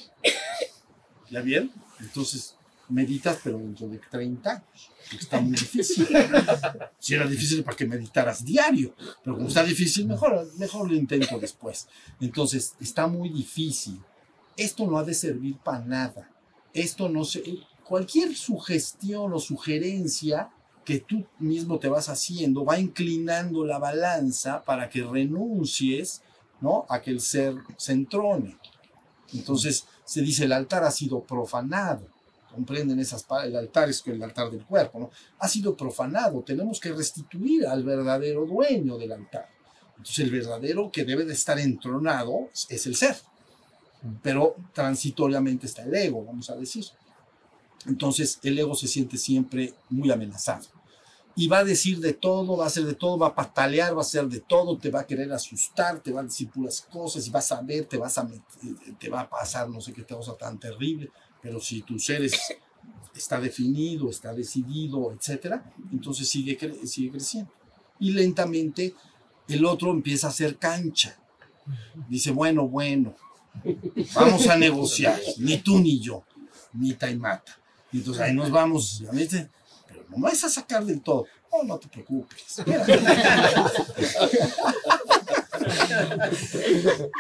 ¿Ya bien? Entonces meditas, pero dentro de 30 años, porque está muy difícil. Si era difícil para que meditaras diario, pero como está difícil, mejor, mejor lo intento después. Entonces, está muy difícil. Esto no ha de servir para nada. Esto no se... Cualquier sugestión o sugerencia que tú mismo te vas haciendo va inclinando la balanza para que renuncies ¿no? a que el ser se entrone. Entonces se dice el altar ha sido profanado. Comprenden esas el altar es el altar del cuerpo, ¿no? Ha sido profanado. Tenemos que restituir al verdadero dueño del altar. Entonces el verdadero que debe de estar entronado es el ser. Pero transitoriamente está el ego, vamos a decir. Entonces el ego se siente siempre muy amenazado. Y va a decir de todo, va a hacer de todo, va a patalear, va a hacer de todo, te va a querer asustar, te va a decir puras cosas y vas a ver, te, vas a met- te va a pasar no sé qué cosa tan terrible. Pero si tu ser es- está definido, está decidido, etcétera, entonces sigue, sigue creciendo. Y lentamente el otro empieza a hacer cancha. Dice, bueno, bueno, vamos a negociar, ni tú ni yo, mita y mata. Y entonces ahí nos vamos. Pero no me a sacar del todo. No, no te preocupes.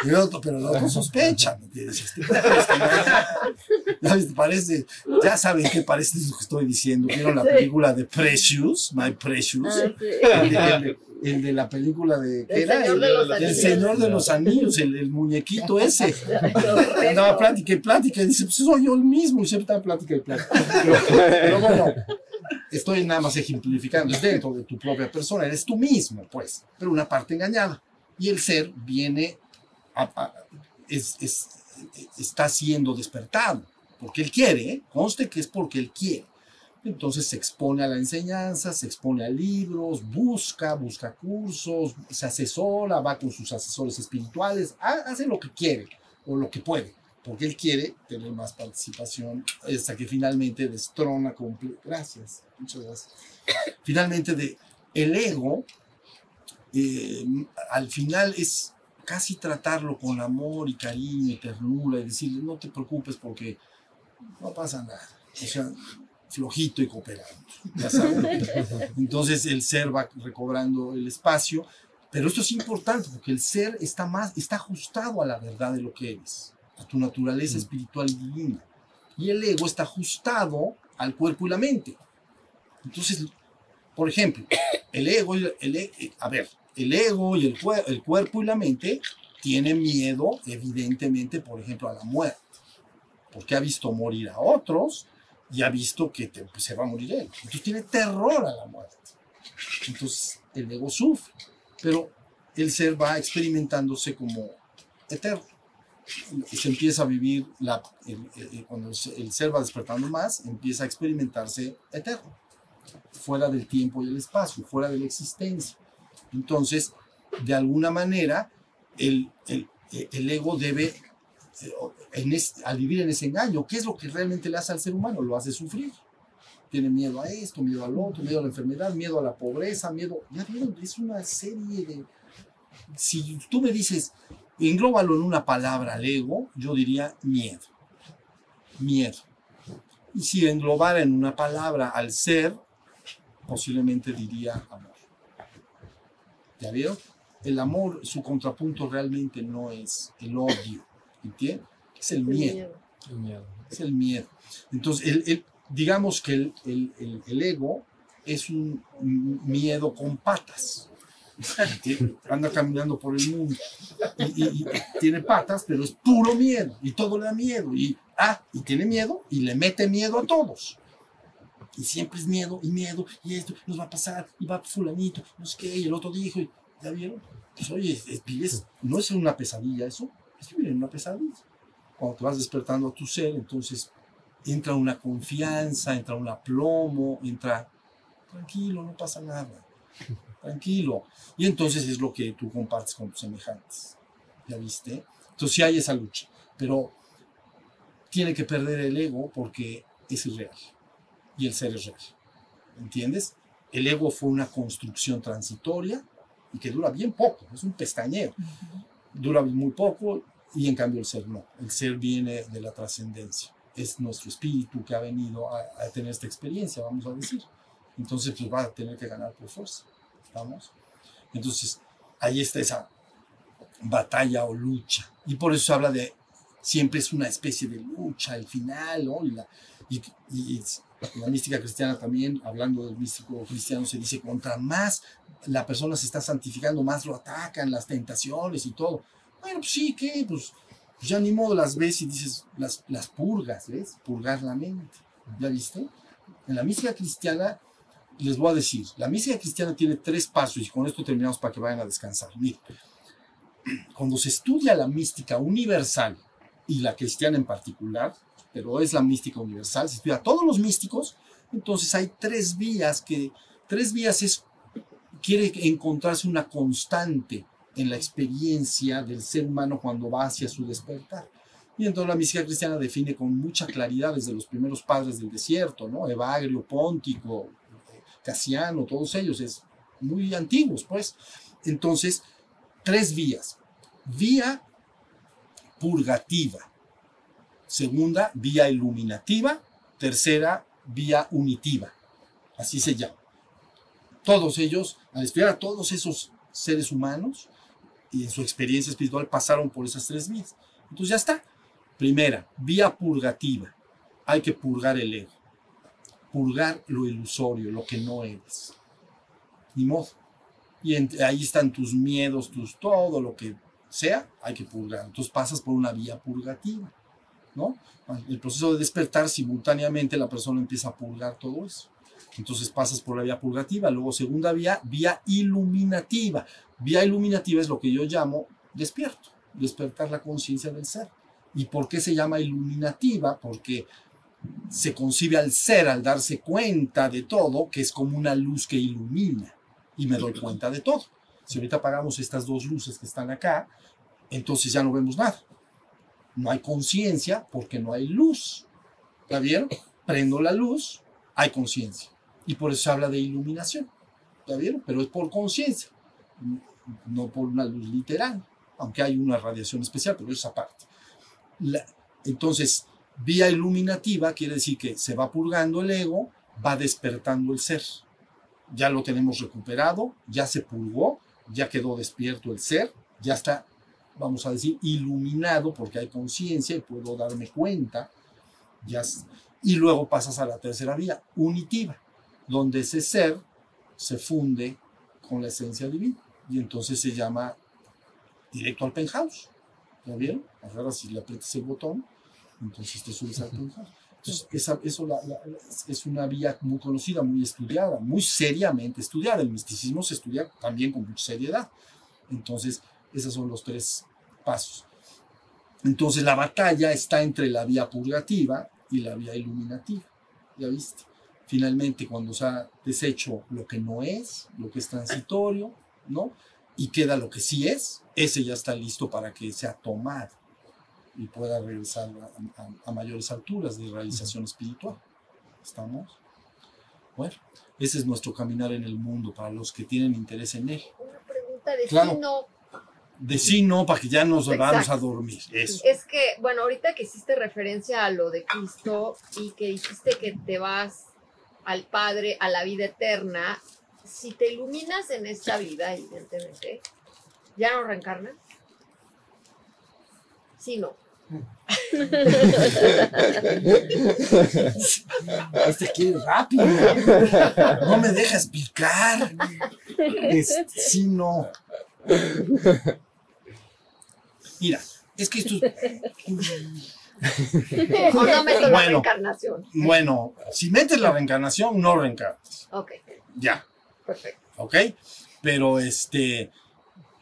Y otro, pero el otro sospecha, ¿me entiendes? Este, parece, ya saben qué parece lo que estoy diciendo. ¿Vieron la película de Precious? My Precious. El de, el de- el de la película de. ¿qué El era? Señor de los El Anillos. Señor de los Anillos, el, el muñequito ese. Andaba plática y plática y dice, pues soy yo el mismo, y siempre está plática y plática. Pero, pero bueno, estoy nada más ejemplificando, es dentro de tu propia persona, eres tú mismo, pues, pero una parte engañada. Y el ser viene, a- a- es, es- está siendo despertado, porque él quiere, ¿eh? conste que es porque él quiere. Entonces se expone a la enseñanza, se expone a libros, busca, busca cursos, se asesora, va con sus asesores espirituales, ha- hace lo que quiere o lo que puede, porque él quiere tener más participación hasta que finalmente destrona Gracias, muchas gracias. Finalmente de, el ego eh, al final es casi tratarlo con amor y cariño y ternura y decirle, no te preocupes porque no pasa nada. O sea, flojito y cooperando. ya sabes. Entonces el ser va recobrando el espacio, pero esto es importante porque el ser está más, está ajustado a la verdad de lo que eres, a tu naturaleza espiritual y divina. Y el ego está ajustado al cuerpo y la mente. Entonces, por ejemplo, el ego, y el, e- a ver, el ego y el, cuer- el cuerpo y la mente tienen miedo, evidentemente, por ejemplo, a la muerte, porque ha visto morir a otros y ha visto que te- pues, se va a morir él. Entonces tiene terror a la muerte. Entonces el ego sufre, pero el ser va experimentándose como eterno. Se empieza a vivir, el- el- cuando el ser va despertando más, empieza a experimentarse eterno, fuera del tiempo y el espacio, fuera de la existencia. Entonces, de alguna manera, el, el- ego debe, eh, en al vivir en ese engaño, ¿qué es lo que realmente le hace al ser humano? Lo hace sufrir. Tiene miedo a esto, miedo al otro, miedo a la enfermedad, miedo a la pobreza, miedo... Ya vieron, es una serie de... Si tú me dices, englóbalo en una palabra al ego, yo diría miedo. Miedo. Y si englobara en una palabra al ser, posiblemente diría amor. ¿Ya? El amor, su contrapunto realmente no es el odio, ¿entiendes? Es el miedo, El miedo. es el miedo. Entonces, el, el- digamos que el, el- el- el ego es un miedo con patas. ¿entiendes? Anda caminando por el mundo y, y- y tiene patas, pero es puro miedo y todo le da miedo. Y, ah, y tiene miedo y le mete miedo a todos. Y siempre es miedo y miedo y esto nos va a pasar y va fulanito, no sé qué, y el otro dijo, y, ¿ya vieron? Pues oye, es- es- no es una pesadilla eso, es vivir en una pesadilla. Cuando te vas despertando a tu ser, entonces entra una confianza, entra un aplomo, entra, tranquilo, no pasa nada, tranquilo. Y entonces es lo que tú compartes con tus semejantes, ¿ya viste? Entonces sí hay esa lucha, pero tiene que perder el ego porque es irreal y el ser es real. ¿Entiendes? El ego fue una construcción transitoria y que dura bien poco, es un pestañeo. Dura muy poco y en cambio el ser no. El ser viene de la trascendencia. Es nuestro espíritu que ha venido a, a tener esta experiencia, vamos a decir. Entonces, pues va a tener que ganar por fuerza. ¿Vamos? Entonces, ahí está esa batalla o lucha. Y por eso se habla de, siempre es una especie de lucha, el final, ¿no? Y la, y, y- la mística cristiana también, hablando del místico cristiano, se dice, contra más la persona se está santificando, más lo atacan las tentaciones y todo. Bueno, pues sí, ¿qué? Pues, pues ya ni modo las ves y dices, las, las purgas, ¿ves? Purgar la mente. ¿Ya viste? En la mística cristiana, les voy a decir, la mística cristiana tiene tres pasos y con esto terminamos para que vayan a descansar. Miren, cuando se estudia la mística universal y la cristiana en particular, pero es la mística universal, se estudia a todos los místicos, entonces hay tres vías que, tres vías es, quiere encontrarse una constante en la experiencia del ser humano cuando va hacia su despertar. Y entonces la mística cristiana define con mucha claridad desde los primeros padres del desierto, ¿no? Evagrio, Póntico, Casiano, todos ellos, es muy antiguos, pues. Entonces, tres vías. Vía purgativa. Segunda, vía iluminativa. Tercera, vía unitiva. Así se llama. Todos ellos, al estudiar a todos esos seres humanos y en su experiencia espiritual pasaron por esas tres vías. Entonces ya está. Primera, vía purgativa. Hay que purgar el ego. Purgar lo ilusorio, lo que no eres. Ni modo. Y ahí están tus miedos, tus todo lo que sea, hay que purgar. Entonces pasas por una vía purgativa, ¿no? El proceso de despertar, simultáneamente la persona empieza a purgar todo eso. Entonces pasas por la vía purgativa. Luego, segunda vía, vía iluminativa. Vía iluminativa es lo que yo llamo despierto, despertar la conciencia del ser. ¿Y por qué se llama iluminativa? Porque se concibe al ser, al darse cuenta de todo, que es como una luz que ilumina y me doy cuenta de todo. Si ahorita apagamos estas dos luces que están acá, entonces ya no vemos nada. No hay conciencia porque no hay luz. ¿Ya vieron? Prendo la luz, hay conciencia. Y por eso se habla de iluminación. ¿Ya vieron? Pero es por conciencia. no por una luz literal, aunque hay una radiación especial, pero esa parte. La- entonces, vía iluminativa quiere decir que se va purgando el ego, va despertando el ser. Ya lo tenemos recuperado, ya se purgó, ya quedó despierto el ser, ya está, vamos a decir, iluminado porque hay conciencia y puedo darme cuenta. Ya, y luego pasas a la tercera vía, unitiva, donde ese ser se funde con la esencia divina y entonces se llama directo al penthouse. ¿Ya vieron? Agarras y le aprietas el botón, entonces te subes al penthouse. Entonces, esa, eso la- la- es una vía muy conocida, muy estudiada, muy seriamente estudiada. El misticismo se estudia también con mucha seriedad. Entonces, esos son los tres pasos. Entonces, la batalla está entre la vía purgativa y la vía iluminativa. ¿Ya viste? Finalmente, cuando se ha deshecho lo que no es, lo que es transitorio, ¿no? Y queda lo que sí es, ese ya está listo para que sea tomado y pueda regresar a, a- a mayores alturas de realización espiritual. ¿Estamos? Bueno, ese es nuestro caminar en el mundo para los que tienen interés en él. Una pregunta de Claro. sí no. De sí, no, para que ya nos vamos a Exacto. dormir. Eso. Es que, bueno, ahorita que hiciste referencia a lo de Cristo y que dijiste que te vas al Padre, a la vida eterna, si te iluminas en esta vida, evidentemente, ¿ya no reencarnas? Sí, no. Este quiere rápido. No me deja explicar. Este, sí, no. Mira, es que esto es- O no meto la Bueno. reencarnación. Bueno, si metes la reencarnación, no reencarnas. Ok, Ya, perfecto. ¿ok? Pero este.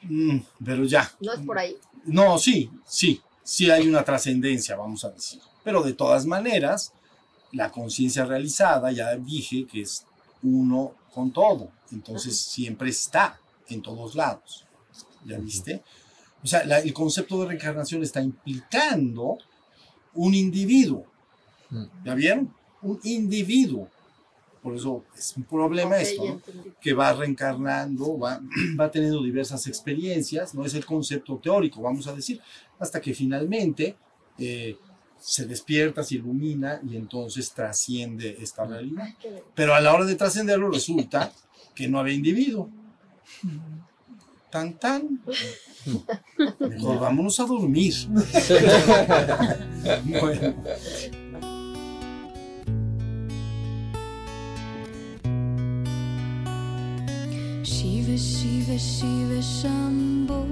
mm, Pero ya. No es por ahí. No, sí, sí, sí hay una trascendencia, vamos a decir. Pero de todas maneras, la conciencia realizada, ya dije que es uno con todo. Entonces siempre está en todos lados. ¿Ya viste? O sea, la- el concepto de reencarnación está implicando un individuo. ¿Ya vieron? Un individuo. Por eso es un problema esto, ¿no? que va reencarnando, va, va teniendo diversas experiencias, no es el concepto teórico, vamos a decir, hasta que finalmente eh, se despierta, se ilumina y entonces trasciende esta realidad. Ay, qué bien. Pero a la hora de trascenderlo resulta que no había individuo. Tan tan. Mejor vámonos a dormir. bueno. Shiva Shiva Shiva Shambho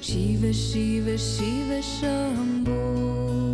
Shiva Shiva Shiva Shambho